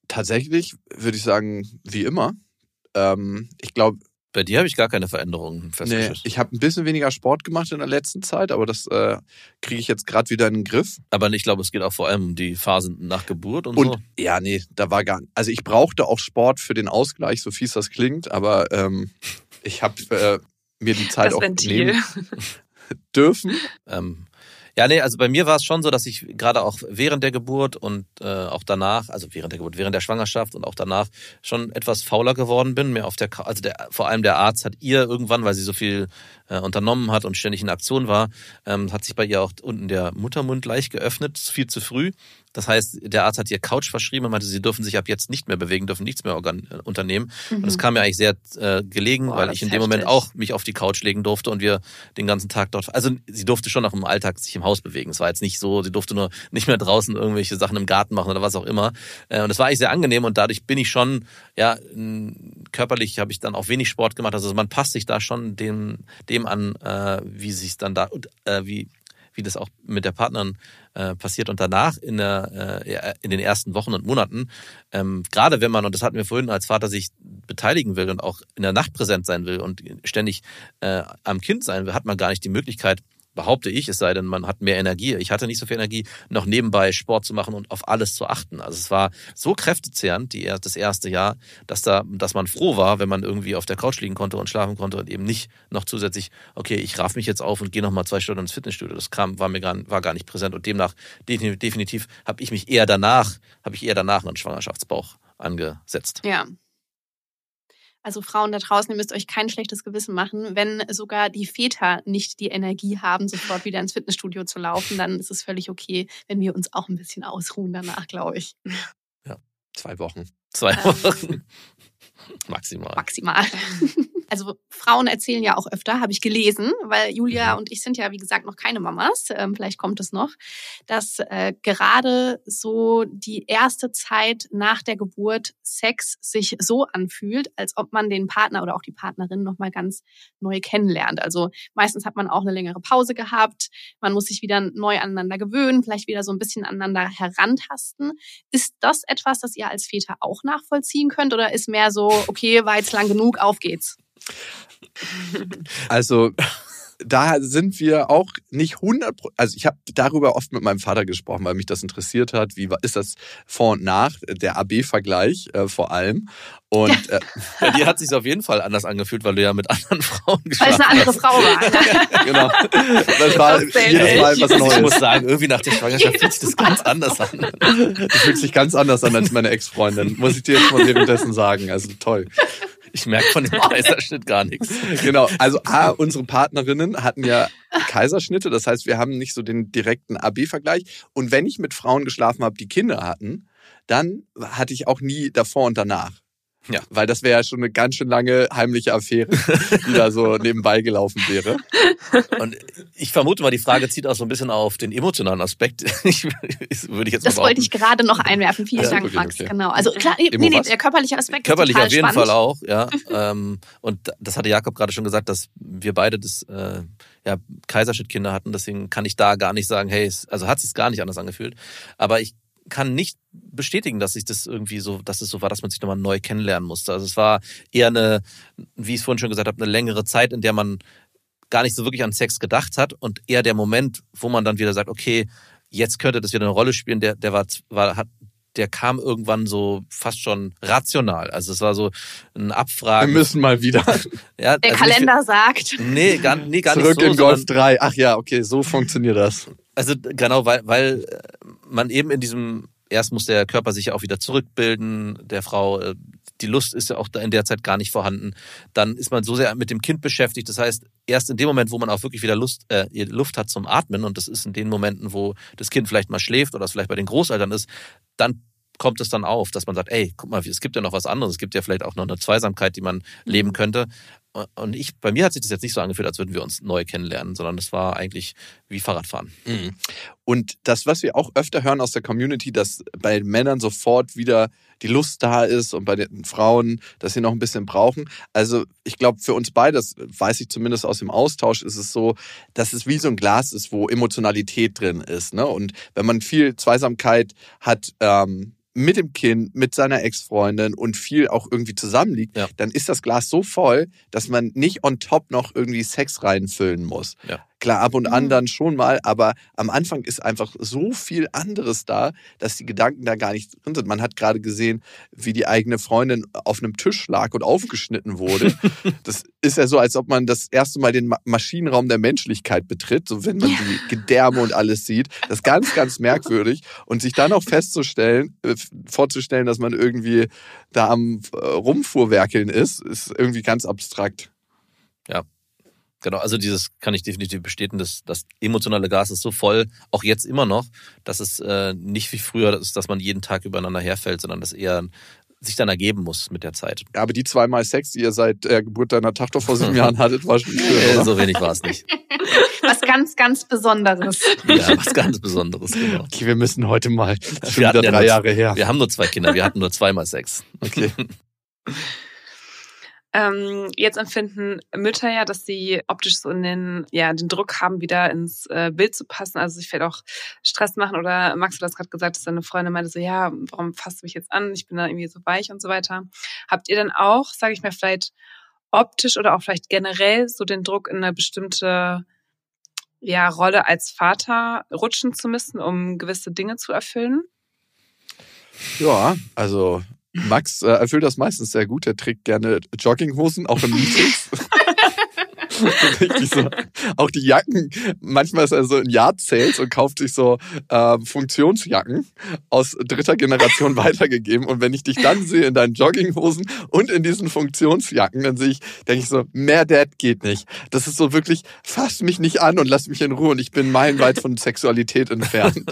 tatsächlich würde ich sagen, wie immer. Ähm, ich glaube. Bei dir habe ich gar keine Veränderungen festgestellt. Nee, ich habe ein bisschen weniger Sport gemacht in der letzten Zeit, aber das äh, kriege ich jetzt gerade wieder in den Griff. Aber ich glaube, es geht auch vor allem um die Phasen nach Geburt und, und so. Ja, nee, da war gar nicht. Also ich brauchte auch Sport für den Ausgleich, so fies das klingt, aber ähm, ich habe äh, mir die Zeit das auch Ventil. nehmen dürfen. Ähm, ja, nee, also bei mir war es schon so, dass ich gerade auch während der Geburt und äh, auch danach, also während der Geburt, während der Schwangerschaft und auch danach schon etwas fauler geworden bin. Mehr auf der, also der, vor allem der Arzt hat ihr irgendwann, weil sie so viel äh, unternommen hat und ständig in Aktion war, ähm, hat sich bei ihr auch unten der Muttermund leicht geöffnet, viel zu früh. Das heißt, der Arzt hat ihr Couch verschrieben und meinte, sie dürfen sich ab jetzt nicht mehr bewegen, dürfen nichts mehr äh, unternehmen. Mhm. Und es kam mir eigentlich sehr äh, gelegen, Boah, weil ich in dem Moment auch mich auf die Couch legen durfte und wir den ganzen Tag dort. Also sie durfte schon noch im Alltag sich im Haus bewegen. Es war jetzt nicht so, sie durfte nur nicht mehr draußen irgendwelche Sachen im Garten machen oder was auch immer. Äh, und das war eigentlich sehr angenehm und dadurch bin ich schon, ja, körperlich habe ich dann auch wenig Sport gemacht. Also man passt sich da schon dem, dem an, äh, wie sich dann da, äh, wie wie das auch mit der Partnerin äh, passiert. Und danach in, der, äh, in den ersten Wochen und Monaten, ähm, gerade wenn man, und das hatten wir vorhin, als Vater sich beteiligen will und auch in der Nacht präsent sein will und ständig äh, am Kind sein will, hat man gar nicht die Möglichkeit, behaupte ich, es sei denn, man hat mehr Energie. Ich hatte nicht so viel Energie, noch nebenbei Sport zu machen und auf alles zu achten. Also es war so kräftezehrend, die, das erste Jahr, dass da, dass man froh war, wenn man irgendwie auf der Couch liegen konnte und schlafen konnte und eben nicht noch zusätzlich, okay, ich raff mich jetzt auf und gehe noch mal zwei Stunden ins Fitnessstudio. Das kam, war mir gar, war gar nicht präsent und demnach definitiv, definitiv habe ich mich eher danach, habe ich eher danach einen Schwangerschaftsbauch angesetzt. Ja. Also Frauen da draußen, ihr müsst euch kein schlechtes Gewissen machen. Wenn sogar die Väter nicht die Energie haben, sofort wieder ins Fitnessstudio zu laufen, dann ist es völlig okay, wenn wir uns auch ein bisschen ausruhen danach, glaube ich. Ja, zwei Wochen. Zwei Wochen. Maximal. Maximal. Also Frauen erzählen ja auch öfter, habe ich gelesen, weil Julia Mhm. und ich sind ja, wie gesagt, noch keine Mamas. Ähm, vielleicht kommt es noch, dass äh, gerade so die erste Zeit nach der Geburt Sex sich so anfühlt, als ob man den Partner oder auch die Partnerin noch mal ganz neu kennenlernt. Also meistens hat man auch eine längere Pause gehabt, man muss sich wieder neu aneinander gewöhnen, vielleicht wieder so ein bisschen aneinander herantasten. Ist das etwas, das ihr als Väter auch nachvollziehen könnt oder ist mehr so, okay, war jetzt lang genug, auf geht's? Also da sind wir auch nicht 100 also ich habe darüber oft mit meinem Vater gesprochen, weil mich das interessiert hat, wie war- ist das vor und nach, der AB-Vergleich äh, vor allem und äh, Bei dir hat sich auf jeden Fall anders angefühlt, weil du ja mit anderen Frauen Weil es geschlafen eine andere hast. Frau war. genau, das war Das jedes Mal was Also ich muss Neues. sagen, irgendwie nach der Schwangerschaft fühlt sich das ganz anders an. Das fühlt sich ganz anders an als meine Ex-Freundin, muss ich dir jetzt mal währenddessen sagen, also toll. Ich merke von dem Kaiserschnitt gar nichts. Genau, also A, unsere Partnerinnen hatten ja Kaiserschnitte, das heißt, wir haben nicht so den direkten AB-Vergleich. Und wenn ich mit Frauen geschlafen habe, die Kinder hatten, dann hatte ich auch nie davor und danach. Ja. Weil das wäre ja schon eine ganz schön lange heimliche Affäre, die da so nebenbei gelaufen wäre. Und ich vermute mal, die Frage zieht auch so ein bisschen auf den emotionalen Aspekt. Ich, würde ich jetzt Das mal wollte ich gerade noch einwerfen. Vielen Ja, Dank, okay, Max. okay. Genau. Also klar, nee, nee, was? der körperliche Aspekt Körperlich ist total auf jeden spannend. Fall auch, ja. ähm, und das hatte Jakob gerade schon gesagt, dass wir beide das äh, ja, Kaiserschnittkinder hatten. Deswegen kann ich da gar nicht sagen, hey, also hat sich gar nicht anders angefühlt. Aber ich kann nicht bestätigen, dass sich das irgendwie so, dass es so war, dass man sich nochmal neu kennenlernen musste. Also es war eher eine, wie ich es vorhin schon gesagt habe, eine längere Zeit, in der man gar nicht so wirklich an Sex gedacht hat und eher der Moment, wo man dann wieder sagt, okay, jetzt könnte das wieder eine Rolle spielen, der, der war, war, hat, der kam irgendwann so fast schon rational. Also es war so ein Wir Abfragen. müssen mal wieder ja, Der also nicht- Kalender sagt. Nee, gar, nee, gar zurück nicht so, in Golf sondern, 3. Ach ja, okay, so funktioniert das. Also genau, weil, weil äh, man eben in diesem, erst muss der Körper sich ja auch wieder zurückbilden, der Frau, äh, die Lust ist ja auch in der Zeit gar nicht vorhanden. Dann ist man so sehr mit dem Kind beschäftigt. Das heißt, erst in dem Moment, wo man auch wirklich wieder Lust, äh, Luft hat zum Atmen, und das ist in den Momenten, wo das Kind vielleicht mal schläft oder es vielleicht bei den Großeltern ist, dann kommt es dann auf, dass man sagt, ey, guck mal, es gibt ja noch was anderes, es gibt ja vielleicht auch noch eine Zweisamkeit, die man leben könnte. Und ich, bei mir hat sich das jetzt nicht so angefühlt, als würden wir uns neu kennenlernen, sondern das war eigentlich wie Fahrradfahren. Mhm. Und das, was wir auch öfter hören aus der Community, dass bei Männern sofort wieder die Lust da ist und bei den Frauen, dass sie noch ein bisschen brauchen. Also ich glaube, für uns beide, das weiß ich zumindest aus dem Austausch, ist es so, dass es wie so ein Glas ist, wo Emotionalität drin ist. Ne? Und wenn man viel Zweisamkeit hat, ähm, mit dem Kind, mit seiner Ex-Freundin und viel auch irgendwie zusammenliegt, Ja. dann ist das Glas so voll, dass man nicht on top noch irgendwie Sex reinfüllen muss. Ja. Klar, ab und an Mhm. dann schon mal, aber am Anfang ist einfach so viel anderes da, dass die Gedanken da gar nicht drin sind. Man hat gerade gesehen, wie die eigene Freundin auf einem Tisch lag und aufgeschnitten wurde. das ist ja so, als ob man das erste Mal den Ma Maschinenraum der Menschlichkeit betritt, so wenn man die Gedärme und alles sieht. Das ist ganz, ganz merkwürdig. Und sich dann auch festzustellen, äh, vorzustellen, dass man irgendwie da am äh, Rumfuhrwerkeln ist, ist irgendwie ganz abstrakt. Genau, also dieses kann ich definitiv bestätigen, dass das emotionale Gas ist so voll, auch jetzt immer noch, dass es äh, nicht wie früher ist, dass man jeden Tag übereinander herfällt, sondern dass eher sich dann ergeben muss mit der Zeit. Aber die zweimal Sex, die ihr seit der Geburt deiner Tochter vor sieben Jahren hattet, war schon schön, Äh, oder? so wenig war es nicht. Was ganz, ganz Besonderes. Ja, was ganz Besonderes, genau. Okay, wir müssen heute mal. Das ist schon Wir wieder ja drei nur- Jahre her. Wir haben nur zwei Kinder, wir hatten nur zweimal Sex. Okay. Ähm, jetzt empfinden Mütter ja, dass sie optisch so in den, ja, den Druck haben, wieder ins äh, Bild zu passen, also sich vielleicht auch Stress machen. Oder Max hat das gerade gesagt, dass deine Freundin meinte so, ja, warum fasst du mich jetzt an? Ich bin da irgendwie so weich und so weiter. Habt ihr dann auch, sage ich mal, vielleicht optisch oder auch vielleicht generell so den Druck in eine bestimmte ja, Rolle als Vater rutschen zu müssen, um gewisse Dinge zu erfüllen? Ja, also Max äh, erfüllt das meistens sehr gut. Er trägt gerne Jogginghosen, auch in Meetings. Richtig so. Auch die Jacken. Manchmal ist er so in Yard Sales und kauft sich so äh, Funktionsjacken aus dritter Generation weitergegeben. Und wenn ich dich dann sehe in deinen Jogginghosen und in diesen Funktionsjacken, dann sehe ich, denke ich so, mehr Dad geht nicht. Das ist so wirklich, fass mich nicht an und lass mich in Ruhe. Und ich bin meilenweit von Sexualität entfernt.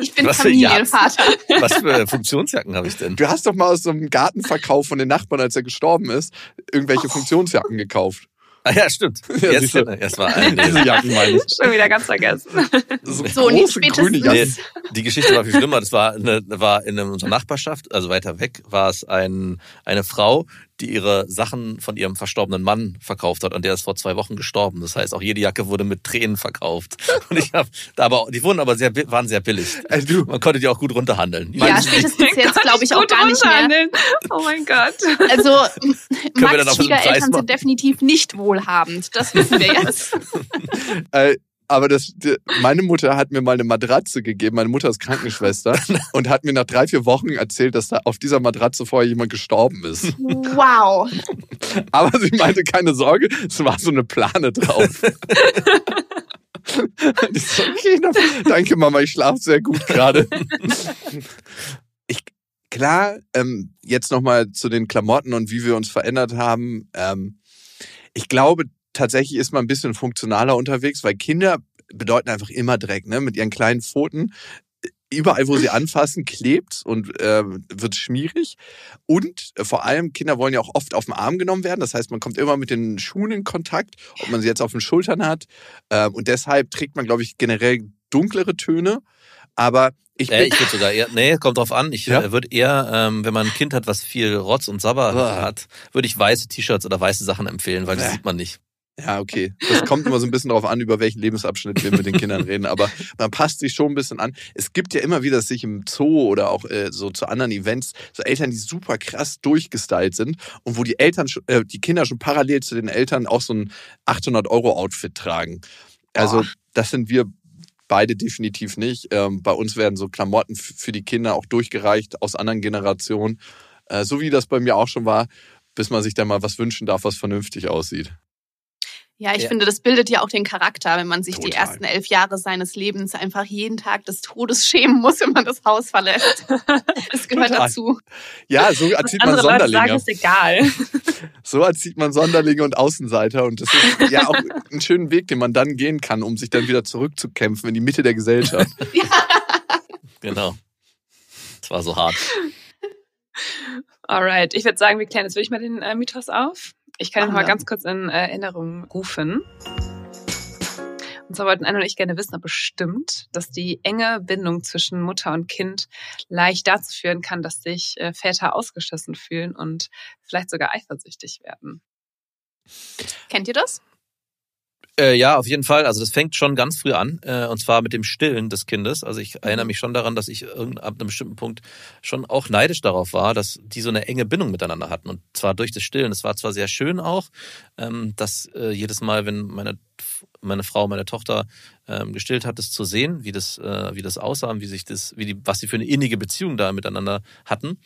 Ich bin Was für Familienvater. Was für Funktionsjacken habe ich denn? Du hast doch mal aus so einem Gartenverkauf von den Nachbarn, als er gestorben ist, irgendwelche Funktionsjacken gekauft. Ah ja, stimmt. Ja, Jetzt, siehst du. das war eine. Diese Jacken meine ich. Schon wieder ganz vergessen. So, So, große spätestens- grüne Nee, Jacken. die Geschichte war viel schlimmer. Das war, eine, war in unserer Nachbarschaft, also weiter weg, war es ein, eine Frau, die ihre Sachen von ihrem verstorbenen Mann verkauft hat und der ist vor zwei Wochen gestorben. Das heißt, auch jede Jacke wurde mit Tränen verkauft. Und ich habe, aber die wurden aber sehr, waren sehr billig. Du, Man konnte die auch gut runterhandeln. Ja, spätestens jetzt glaube ich auch Gut gar nicht mehr. runterhandeln. Oh mein Gott. Also Max Schwiegereltern sind definitiv nicht wohlhabend. Das wissen wir jetzt. äh, aber das, die, meine Mutter hat mir mal eine Matratze gegeben. Meine Mutter ist Krankenschwester und hat mir nach drei, vier Wochen erzählt, dass da auf dieser Matratze vorher jemand gestorben ist. Wow. Aber sie meinte, keine Sorge, es war so eine Plane drauf. So, okay, danke Mama, ich schlafe sehr gut gerade. Ich, klar, ähm, jetzt nochmal zu den Klamotten und wie wir uns verändert haben. Ähm, ich glaube, tatsächlich ist man ein bisschen funktionaler unterwegs, weil Kinder bedeuten einfach immer Dreck, ne? Mit ihren kleinen Pfoten. Überall, wo sie anfassen, klebt und äh, wird schmierig. Und äh, vor allem, Kinder wollen ja auch oft auf den Arm genommen werden. Das heißt, man kommt immer mit den Schuhen in Kontakt, ob man sie jetzt auf den Schultern hat. Ähm, und deshalb trägt man, glaube ich, generell dunklere Töne. Aber ich. Äh, ich würde sogar eher, nee, kommt drauf an. Ich Ja? äh, würde eher, ähm, wenn man ein Kind hat, was viel Rotz und Sabber hat, würde ich weiße T-Shirts oder weiße Sachen empfehlen, weil Bäh. sieht man nicht. Ja, okay. Das kommt immer so ein bisschen darauf an, über welchen Lebensabschnitt wir mit den Kindern reden. Aber man passt sich schon ein bisschen an. Es gibt ja immer wieder, dass sich im Zoo oder auch äh, so zu anderen Events so Eltern, die super krass durchgestylt sind und wo die Eltern, äh, die Kinder schon parallel zu den Eltern auch so ein 800 Euro Outfit tragen. Also Boah. das sind wir beide definitiv nicht. Ähm, bei uns werden so Klamotten für die Kinder auch durchgereicht aus anderen Generationen. Äh, so wie das bei mir auch schon war, bis man sich dann mal was wünschen darf, was vernünftig aussieht. Ja, ich Ja. finde, das bildet ja auch den Charakter, wenn man sich die Total. ersten elf Jahre seines Lebens einfach jeden Tag des Todes schämen muss, wenn man das Haus verlässt. Das gehört Total. dazu. Ja, so Was erzieht man andere Leute sagen, Sonderlinge. ist egal. So erzieht man Sonderlinge und Außenseiter. Und das ist ja auch ein schöner Weg, den man dann gehen kann, um sich dann wieder zurückzukämpfen in die Mitte der Gesellschaft. Genau. Das war so hart. Alright, ich würde sagen, wir klären jetzt wirklich mal den äh, Mythos auf. Ich kann ihn mal ganz kurz in Erinnerung rufen. Und zwar wollten Anne und ich gerne wissen, ob es stimmt, dass die enge Bindung zwischen Mutter und Kind leicht dazu führen kann, dass sich äh, Väter ausgeschlossen fühlen und vielleicht sogar eifersüchtig werden. Kennt ihr das? Äh, ja, auf jeden Fall. Also das fängt schon ganz früh an, äh, und zwar mit dem Stillen des Kindes. Also ich erinnere mich schon daran, dass ich ab einem bestimmten Punkt schon auch neidisch darauf war, dass die so eine enge Bindung miteinander hatten. Und zwar durch das Stillen. Es war zwar sehr schön auch, ähm, dass äh, jedes Mal, wenn meine meine Frau, meine Tochter ähm, gestillt hat, das zu sehen, wie das, äh, wie das aussah und wie sich das, wie die, was sie für eine innige Beziehung da miteinander hatten.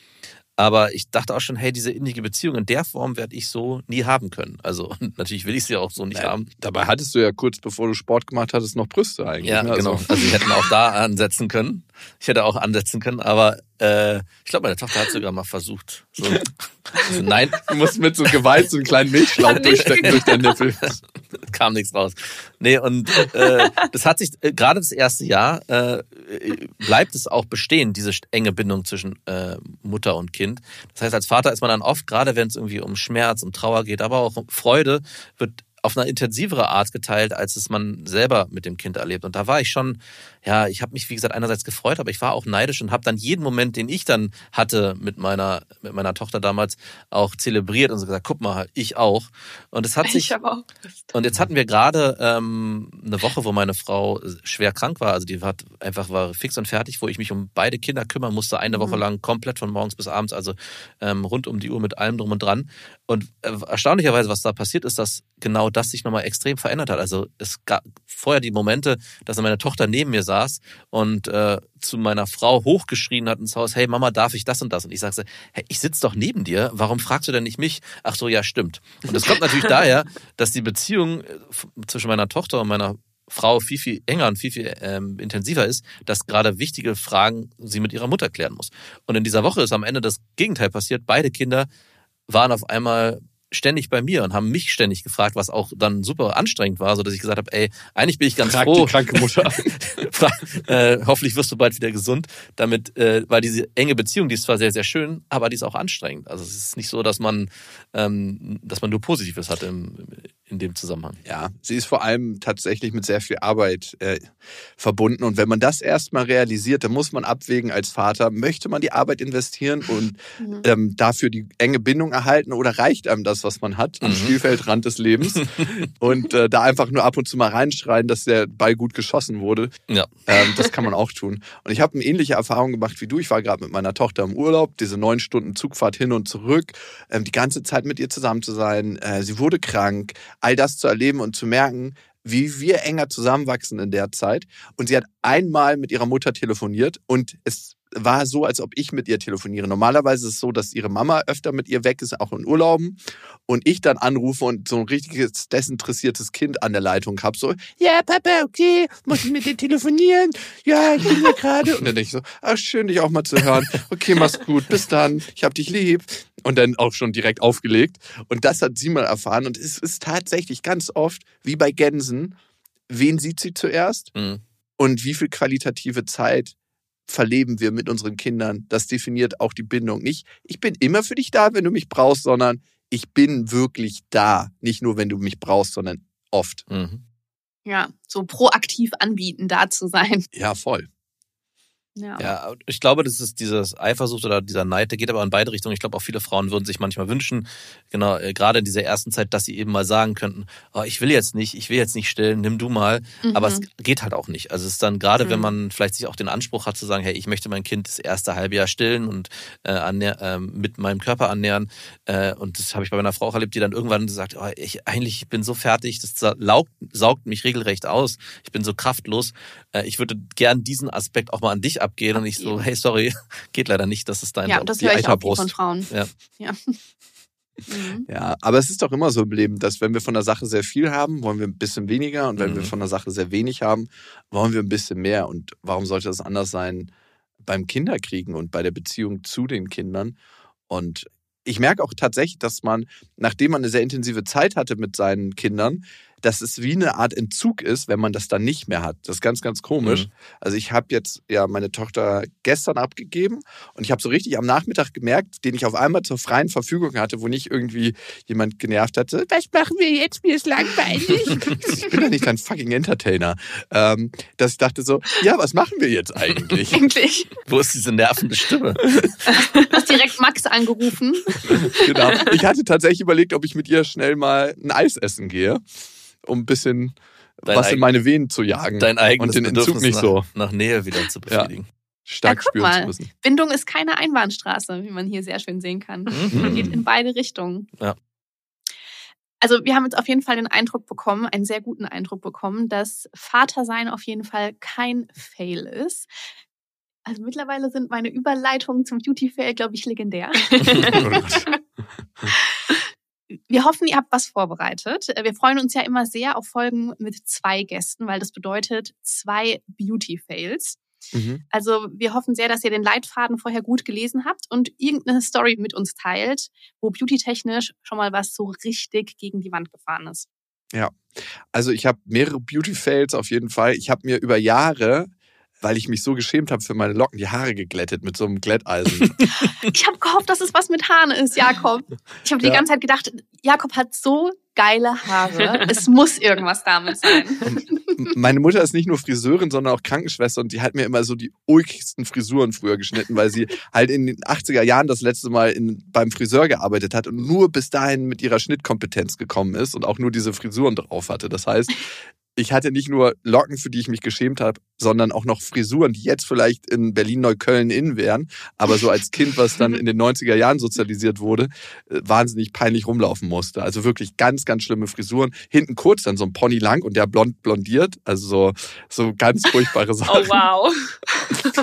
Aber ich dachte auch schon, hey, diese innige Beziehung in der Form werde ich so nie haben können. Also natürlich will ich sie auch so nicht Naja, haben. Dabei hattest du ja kurz bevor du Sport gemacht hattest noch Brüste eigentlich. Ja, ne? genau. Also, Also wir hätten auch da ansetzen können. Ich hätte auch ansetzen können, aber äh, ich glaube, meine Tochter hat sogar mal versucht. So, so, nein, du musst mit so Gewalt so einen kleinen Milchschlauch durchstecken durch deinen Nippel. kam nichts raus. Nee, und äh, das hat sich äh, gerade das erste Jahr äh, bleibt es auch bestehen, diese enge Bindung zwischen äh, Mutter und Kind. Das heißt, als Vater ist man dann oft, gerade wenn es irgendwie um Schmerz, um Trauer geht, aber auch um Freude, wird auf eine intensivere Art geteilt, als es man selber mit dem Kind erlebt. Und da war ich schon, ja, ich habe mich, wie gesagt, einerseits gefreut, aber ich war auch neidisch und habe dann jeden Moment, den ich dann hatte mit meiner, mit meiner Tochter damals, auch zelebriert und so gesagt, guck mal, ich auch. Und es hat sich, Ich auch. und jetzt hatten wir gerade ähm, eine Woche, wo meine Frau schwer krank war. Also die hat einfach war fix und fertig, wo ich mich um beide Kinder kümmern musste, eine Woche Mhm. lang komplett von morgens bis abends, also ähm, rund um die Uhr mit allem drum und dran. Und äh, erstaunlicherweise, was da passiert ist, dass genau das sich nochmal extrem verändert hat. Also es gab vorher die Momente, dass meine Tochter neben mir saß und äh, zu meiner Frau hochgeschrien hat ins Haus, hey Mama, darf ich das und das? Und ich sagte, hey, ich sitze doch neben dir, warum fragst du denn nicht mich? Ach so, ja, stimmt. Und das kommt natürlich daher, dass die Beziehung äh, zwischen meiner Tochter und meiner Frau viel, viel enger und viel, viel ähm, intensiver ist, dass gerade wichtige Fragen sie mit ihrer Mutter klären muss. Und in dieser Woche ist am Ende das Gegenteil passiert. Beide Kinder waren auf einmal ständig bei mir und haben mich ständig gefragt, was auch dann super anstrengend war, so dass ich gesagt habe, ey, eigentlich bin ich ganz Frag froh. die kranke Mutter. äh, hoffentlich wirst du bald wieder gesund. Damit, äh, weil diese enge Beziehung, die ist zwar sehr, sehr schön, aber die ist auch anstrengend. Also es ist nicht so, dass man, ähm, dass man nur Positives hat im, in dem Zusammenhang. Ja, sie ist vor allem tatsächlich mit sehr viel Arbeit äh, verbunden. Und wenn man das erstmal realisiert, dann muss man abwägen als Vater, möchte man die Arbeit investieren und ähm, dafür die enge Bindung erhalten oder reicht einem das, was man hat, am Mhm. Spielfeldrand des Lebens und äh, da einfach nur ab und zu mal reinschreien, dass der Ball gut geschossen wurde. Ja. Ähm, das kann man auch tun. Und ich habe eine ähnliche Erfahrung gemacht wie du. Ich war gerade mit meiner Tochter im Urlaub, diese neun Stunden Zugfahrt hin und zurück, ähm, die ganze Zeit mit ihr zusammen zu sein. Äh, sie wurde krank, all das zu erleben und zu merken, wie wir enger zusammenwachsen in der Zeit. Und sie hat einmal mit ihrer Mutter telefoniert und es war so, als ob ich mit ihr telefoniere. Normalerweise ist es so, dass ihre Mama öfter mit ihr weg ist, auch in Urlauben. Und ich dann anrufe und so ein richtiges desinteressiertes Kind an der Leitung habe. So, ja, Papa, okay, muss ich mit dir telefonieren? Ja, ich bin hier gerade. Und dann denke ich so, ach, schön, dich auch mal zu hören. Okay, mach's gut, bis dann, ich hab dich lieb. Und dann auch schon direkt aufgelegt. Und das hat sie mal erfahren. Und es ist tatsächlich ganz oft, wie bei Gänsen, wen sieht sie zuerst? Mhm. und wie viel qualitative Zeit verleben wir mit unseren Kindern. Das definiert auch die Bindung. Nicht, ich bin immer für dich da, wenn du mich brauchst, sondern ich bin wirklich da. Nicht nur, wenn du mich brauchst, sondern oft. Mhm. Ja, so proaktiv anbieten, da zu sein. Ja, voll. Ja. Ja, ich glaube, das ist dieses Eifersucht oder dieser Neid, der geht aber in beide Richtungen. Ich glaube, auch viele Frauen würden sich manchmal wünschen, genau, äh, gerade in dieser ersten Zeit, dass sie eben mal sagen könnten, oh, ich will jetzt nicht, ich will jetzt nicht stillen, nimm du mal. Mhm. Aber es geht halt auch nicht. Also es ist dann gerade, wenn Mhm. man vielleicht sich auch den Anspruch hat zu sagen, hey, ich möchte mein Kind das erste halbe Jahr stillen und äh, annäher, äh, mit meinem Körper annähern. Äh, und das habe ich bei meiner Frau auch erlebt, die dann irgendwann sagt, oh, ich eigentlich bin so fertig, das saugt, saugt mich regelrecht aus. Ich bin so kraftlos. Äh, ich würde gern diesen Aspekt auch mal an dich abgehen. Und ich so, Abgeben. hey, sorry, geht leider nicht, das ist dein ja, das die höre ich auch Eiterbrust. von Frauen. Ja. ja. Mhm. Ja, aber es ist doch immer so im Leben, dass wenn wir von der Sache sehr viel haben, wollen wir ein bisschen weniger. Und wenn Mhm. wir von der Sache sehr wenig haben, wollen wir ein bisschen mehr. Und warum sollte das anders sein beim Kinderkriegen und bei der Beziehung zu den Kindern? Und ich merke auch tatsächlich, dass man, nachdem man eine sehr intensive Zeit hatte mit seinen Kindern, dass es wie eine Art Entzug ist, wenn man das dann nicht mehr hat. Das ist ganz, ganz komisch. Mhm. Also ich habe jetzt ja meine Tochter gestern abgegeben und ich habe so richtig am Nachmittag gemerkt, den ich auf einmal zur freien Verfügung hatte, wo nicht irgendwie jemand genervt hatte. Was machen wir jetzt? Mir ist langweilig. ich bin ja nicht ein fucking Entertainer. Ähm, dass ich dachte so, ja, was machen wir jetzt eigentlich? Endlich. Wo ist diese nervende Stimme? Hast direkt Max angerufen. genau. Ich hatte tatsächlich überlegt, ob ich mit ihr schnell mal ein Eis essen gehe, um ein bisschen Dein was in meine Venen zu jagen Dein eigenes und den Entzug Bedürfnis nicht nach, so nach Nähe wieder zu befriedigen. stark Ja, spüren mal. zu müssen. Bindung ist keine Einbahnstraße, wie man hier sehr schön sehen kann. Man geht in beide Richtungen. Ja. Also wir haben jetzt auf jeden Fall den Eindruck bekommen, einen sehr guten Eindruck bekommen, dass Vatersein auf jeden Fall kein Fail ist. Also mittlerweile sind meine Überleitungen zum Beauty-Fail, glaube ich, legendär. Wir hoffen, ihr habt was vorbereitet. Wir freuen uns ja immer sehr auf Folgen mit zwei Gästen, weil das bedeutet zwei Beauty-Fails. Mhm. Also wir hoffen sehr, dass ihr den Leitfaden vorher gut gelesen habt und irgendeine Story mit uns teilt, wo beauty-technisch schon mal was so richtig gegen die Wand gefahren ist. Also ich habe mehrere Beauty-Fails auf jeden Fall. Ich habe mir über Jahre, weil ich mich so geschämt habe für meine Locken, die Haare geglättet mit so einem Glätteisen. Ich habe gehofft, dass es was mit Haaren ist, Jakob. Ich habe die Ja. ganze Zeit gedacht, Jakob hat so geile Haare. es muss irgendwas damit sein. meine Mutter ist nicht nur Friseurin, sondern auch Krankenschwester und die hat mir immer so die ulkigsten Frisuren früher geschnitten, weil sie halt in den 80er Jahren das letzte Mal in, beim Friseur gearbeitet hat und nur bis dahin mit ihrer Schnittkompetenz gekommen ist und auch nur diese Frisuren drauf hatte. Das heißt, ich hatte nicht nur Locken, für die ich mich geschämt habe, sondern auch noch Frisuren, die jetzt vielleicht in Berlin-Neukölln in wären, aber so als Kind, was dann in den 90er Jahren sozialisiert wurde, äh, wahnsinnig peinlich rumlaufen musste. Also wirklich ganz, ganz schlimme Frisuren. Hinten kurz, dann so ein Pony lang und der blond blondiert. Also so, so ganz furchtbare Sachen. Oh wow.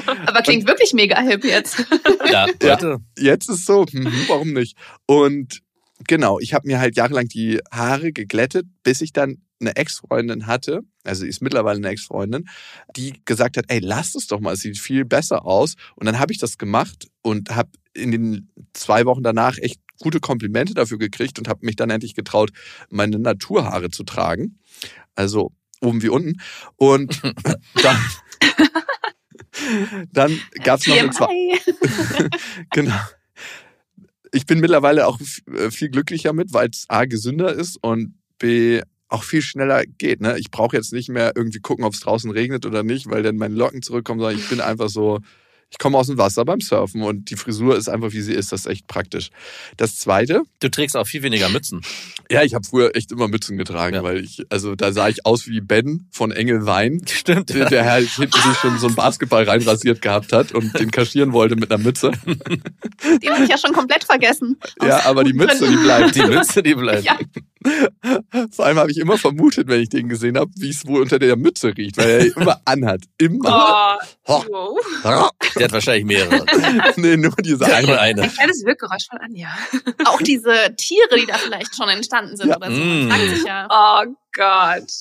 Aber klingt wirklich mega hip jetzt. Ja, Ja. Jetzt ist so, hm, warum nicht? Und genau, ich habe mir halt jahrelang die Haare geglättet, bis ich dann eine Ex-Freundin hatte, also sie ist mittlerweile eine Ex-Freundin, die gesagt hat, ey, lass es doch mal, es sieht viel besser aus. Und dann habe ich das gemacht und habe in den zwei Wochen danach echt gute Komplimente dafür gekriegt und habe mich dann endlich getraut, meine Naturhaare zu tragen. Also oben wie unten. Und dann, dann gab es noch eine zwei. TMI. Genau. Ich bin mittlerweile auch äh, viel glücklicher mit, weil es A gesünder ist und B auch viel schneller geht. Ne? Ich brauche jetzt nicht mehr irgendwie gucken, ob es draußen regnet oder nicht, weil dann meine Locken zurückkommen, sondern ich bin einfach so, ich komme aus dem Wasser beim Surfen und die Frisur ist einfach, wie sie ist. Das ist echt praktisch. Das Zweite, Du trägst auch viel weniger Mützen. ja, ich habe früher echt immer Mützen getragen, Ja. weil ich, also da sah ich aus wie Ben von Engel Wein. Stimmt. Der, der halt hinten sich schon so einen Basketball reinrasiert gehabt hat und den kaschieren wollte mit einer Mütze. Den habe ich ja schon komplett vergessen. Ja, aber die Mütze, die bleibt. Die Mütze, die bleibt. Ja. Vor allem habe ich immer vermutet, wenn ich den gesehen habe, wie es wohl unter der Mütze riecht, weil er immer anhat. Immer. Oh, wow. Der hat wahrscheinlich mehrere. nee, nur diese hat nur eine. eine. Ein kleines Wirkgeräusch von Anja. Auch diese Tiere, die da vielleicht schon entstanden sind Ja. oder so. Mm. fragt sich ja. Oh Gott.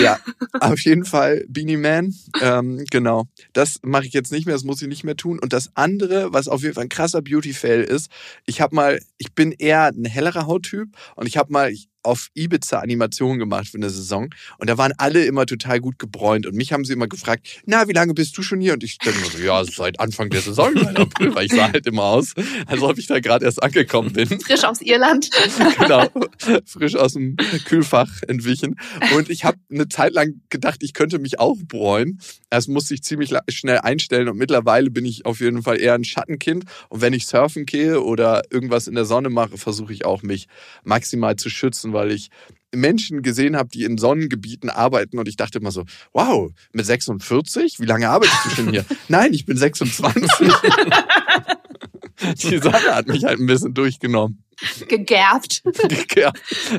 Ja, auf jeden Fall Beanie Man. Ähm, genau. Das mache ich jetzt nicht mehr, das muss ich nicht mehr tun. Und das andere, was auf jeden Fall ein krasser Beauty-Fail ist, ich habe mal, ich bin eher ein hellerer Hauttyp und ich habe mal auf Ibiza Animationen gemacht für eine Saison und da waren alle immer total gut gebräunt und mich haben sie immer gefragt, na, wie lange bist du schon hier? Und ich immer so, ja, seit Anfang der Saison, seit April, weil ich sah halt immer aus, als ob ich da gerade erst angekommen bin. Frisch aus Irland. genau, frisch aus dem Kühlfach entwichen. Und ich habe eine Zeit lang gedacht, ich könnte mich auch bräunen. Das musste ich ziemlich schnell einstellen und mittlerweile bin ich auf jeden Fall eher ein Schattenkind. Und wenn ich surfen gehe oder irgendwas in der Sonne mache, versuche ich auch mich maximal zu schützen, weil ich Menschen gesehen habe, die in Sonnengebieten arbeiten und ich dachte immer so, wow, mit 46? Wie lange arbeitest du schon hier? Nein, ich bin 26. Die Sonne hat mich halt ein bisschen durchgenommen. Gegerbt.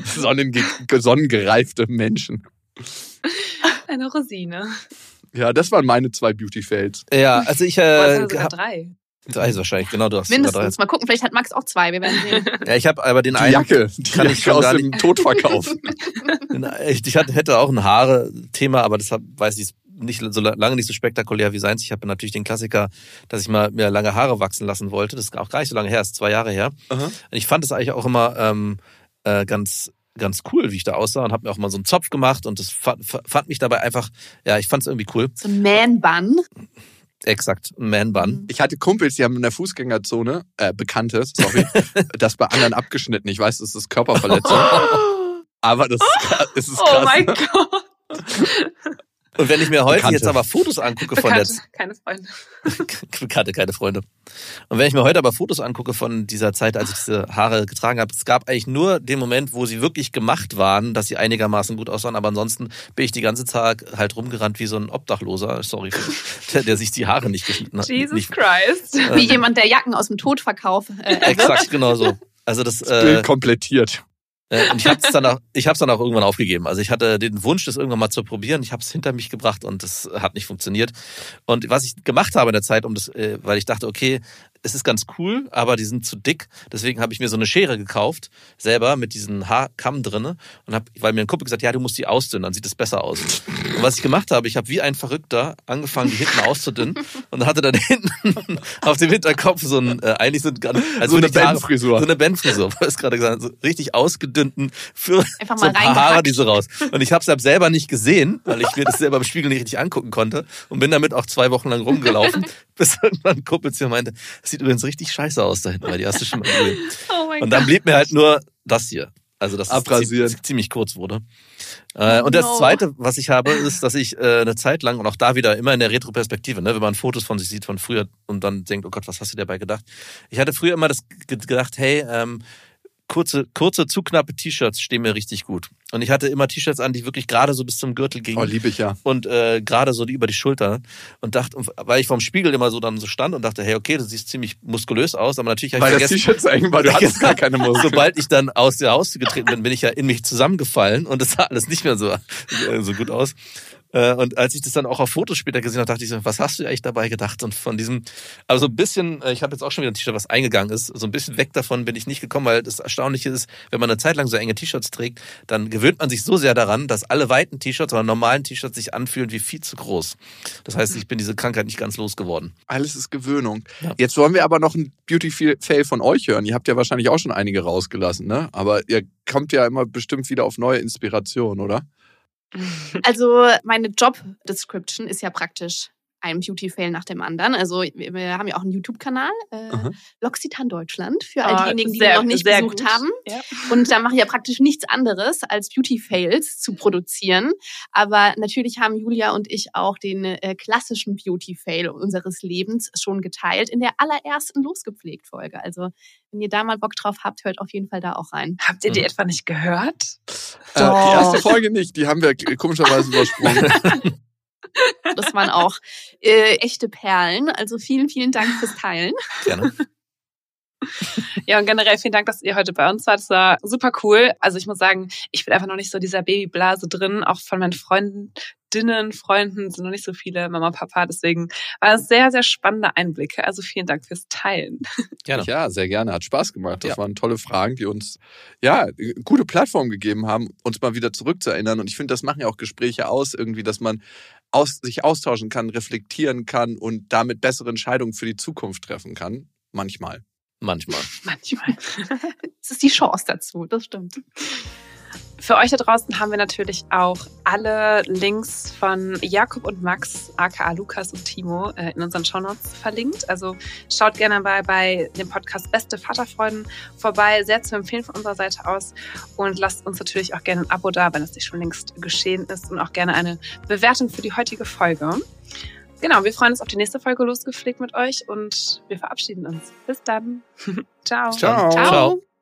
Sonnenge sonnengereifte Menschen. Eine Rosine. Ja, das waren meine zwei Beauty-Fails. Ja, also ich äh, sind sogar drei. Drei ist wahrscheinlich, genau, du hast. Mindestens. Mal gucken, vielleicht hat Max auch zwei. Wir werden sehen. Ja, ich habe aber den Die einen, Jacke, die kann ich Jacke schon aus dem Todverkauf. den, ich, ich hätte auch ein Haare-Thema, aber deshalb weiß ich es nicht so la- lange nicht so spektakulär wie seins. Ich habe natürlich den Klassiker, dass ich mal mir lange Haare wachsen lassen wollte. Das ist auch gar nicht so lange her, ist zwei Jahre her. Aha. Und ich fand es eigentlich auch immer ähm, äh, ganz ganz cool, wie ich da aussah und habe mir auch mal so einen Zopf gemacht und das fand, fand mich dabei einfach, ja, ich fand es irgendwie cool. So ein Man-Bun. Exakt, Man-Bun. Ich hatte Kumpels, die haben in der Fußgängerzone, äh, Bekannte, sorry, das bei anderen abgeschnitten. Ich weiß, das ist Körperverletzung, aber das ist, ist Oh krass. mein Gott. Und wenn ich mir heute Bekannte. jetzt aber Fotos angucke von der keine Freunde. Bekannte, keine Freunde. Und wenn ich mir heute aber Fotos angucke von dieser Zeit, als ich diese Haare getragen habe, es gab eigentlich nur den Moment, wo sie wirklich gemacht waren, dass sie einigermaßen gut aussahen. Aber ansonsten bin ich die ganze Tag halt rumgerannt wie so ein Obdachloser, sorry, der, der sich die Haare nicht geschnitten hat. Jesus nicht, Christ. Wie jemand, der Jacken aus dem Todverkauf äh. Exakt, genau so. Also das, Das Bild äh, komplettiert. Äh, und ich habe es dann auch, ich habe es dann auch irgendwann aufgegeben. Also ich hatte den Wunsch, das irgendwann mal zu probieren. Ich habe es hinter mich gebracht und das hat nicht funktioniert. Und was ich gemacht habe in der Zeit, um das, äh, weil ich dachte, okay, es ist ganz cool, aber die sind zu dick. Deswegen habe ich mir so eine Schere gekauft, selber mit diesen Haarkamm drinne und habe, weil mir ein Kumpel gesagt, ja, du musst die ausdünnen, dann sieht es besser aus. Und was ich gemacht habe, ich habe wie ein Verrückter angefangen, die hinten auszudünnen und hatte dann hinten auf dem Hinterkopf so ein, äh, eigentlich so, ein, also So eine Bandfrisur. So eine Bandfrisur, weil es gerade gesagt, so richtig ausgedünnten für Einfach so mal ein paar Haare, die so raus. Und ich habe es selber nicht gesehen, weil ich mir das selber im Spiegel nicht richtig angucken konnte und bin damit auch zwei Wochen lang rumgelaufen, bis irgendwann ein Kumpel zu mir meinte, das sieht übrigens richtig scheiße aus da hinten, weil die hast du schon mal gesehen. Oh mein Und dann blieb mir halt nur das hier. Also das Abrasieren. zie- ziemlich kurz wurde. Äh, und das no. Zweite, was ich habe, ist, dass ich äh, eine Zeit lang, und auch da wieder immer in der Retroperspektive, ne, wenn man Fotos von sich sieht von früher und dann denkt, oh Gott, was hast du dir dabei gedacht? Ich hatte früher immer das ge- gedacht, hey, ähm, kurze, kurze, zu knappe T-Shirts stehen mir richtig gut. Und ich hatte immer T-Shirts an, die wirklich gerade so bis zum Gürtel gingen. Oh, liebe ich ja. Und äh, gerade so die über die Schulter. Und dachte, weil ich vorm Spiegel immer so dann so stand und dachte, hey, okay, du siehst ziemlich muskulös aus, aber natürlich habe Weil ich das vergessen. T-Shirt so eng war, du hattest gar keine Muskeln. Sobald ich dann aus der Haustür getreten bin, bin ich ja in mich zusammengefallen und das sah alles nicht mehr so, äh, so gut aus. Äh, Und als ich das dann auch auf Fotos später gesehen habe, dachte ich so, was hast du eigentlich dabei gedacht? Und von diesem, also ein bisschen, äh, ich habe jetzt auch schon wieder ein T-Shirt, was eingegangen ist, so ein bisschen weg davon bin ich nicht gekommen, weil das Erstaunliche ist, wenn man eine Zeit lang so enge T-Shirts trägt, dann gewöhnt man sich so sehr daran, dass alle weiten T-Shirts oder normalen T-Shirts sich anfühlen wie viel zu groß. Das heißt, ich bin diese Krankheit nicht ganz losgeworden. Alles ist Gewöhnung. Ja. Jetzt wollen wir aber noch ein Beauty-Fail von euch hören. Ihr habt ja wahrscheinlich auch schon einige rausgelassen, ne? Aber ihr kommt ja immer bestimmt wieder auf neue Inspiration, oder? Also meine Job Description ist ja praktisch ein Beauty-Fail nach dem anderen. Also wir haben ja auch einen YouTube-Kanal, äh, Aha. L'Occitane Deutschland, für all Oh, diejenigen, die sehr- ihn noch nicht besucht gut. haben. Ja. Und da mache ich ja praktisch nichts anderes, als Beauty-Fails zu produzieren. Aber natürlich haben Julia und ich auch den äh, klassischen Beauty-Fail unseres Lebens schon geteilt in der allerersten Losgepflegt-Folge. Also wenn ihr da mal Bock drauf habt, hört auf jeden Fall da auch rein. Habt ihr die Mhm. etwa nicht gehört? Äh, die erste Folge nicht, die haben wir komischerweise übersprungen. Das waren auch äh, echte Perlen. Also vielen, vielen Dank fürs Teilen. Gerne. Ja, und generell vielen Dank, dass ihr heute bei uns wart. Das war super cool. Also ich muss sagen, ich bin einfach noch nicht so dieser Babyblase drin. Auch von meinen Freundinnen, Freunden sind noch nicht so viele Mama, Papa. Deswegen war es sehr, sehr spannende Einblicke. Also vielen Dank fürs Teilen. Gerne. Ja, sehr gerne. Hat Spaß gemacht. Das Ja. waren tolle Fragen, die uns ja eine gute Plattform gegeben haben, uns mal wieder zurückzuerinnern. Und ich finde, das machen ja auch Gespräche aus, irgendwie, dass man aus, sich austauschen kann, reflektieren kann und damit bessere Entscheidungen für die Zukunft treffen kann. Manchmal. Manchmal. Manchmal. Es ist die Chance dazu, das stimmt. Für euch da draußen haben wir natürlich auch alle Links von Jakob und Max, aka Lukas und Timo, äh, in unseren Shownotes verlinkt. Also schaut gerne bei, bei dem Podcast Beste Vaterfreuden vorbei. Sehr zu empfehlen von unserer Seite aus. Und lasst uns natürlich auch gerne ein Abo da, wenn es nicht schon längst geschehen ist. Und auch gerne eine Bewertung für die heutige Folge. Genau, wir freuen uns auf die nächste Folge losgepflegt mit euch und wir verabschieden uns. Bis dann. Ciao. Ciao. Ciao.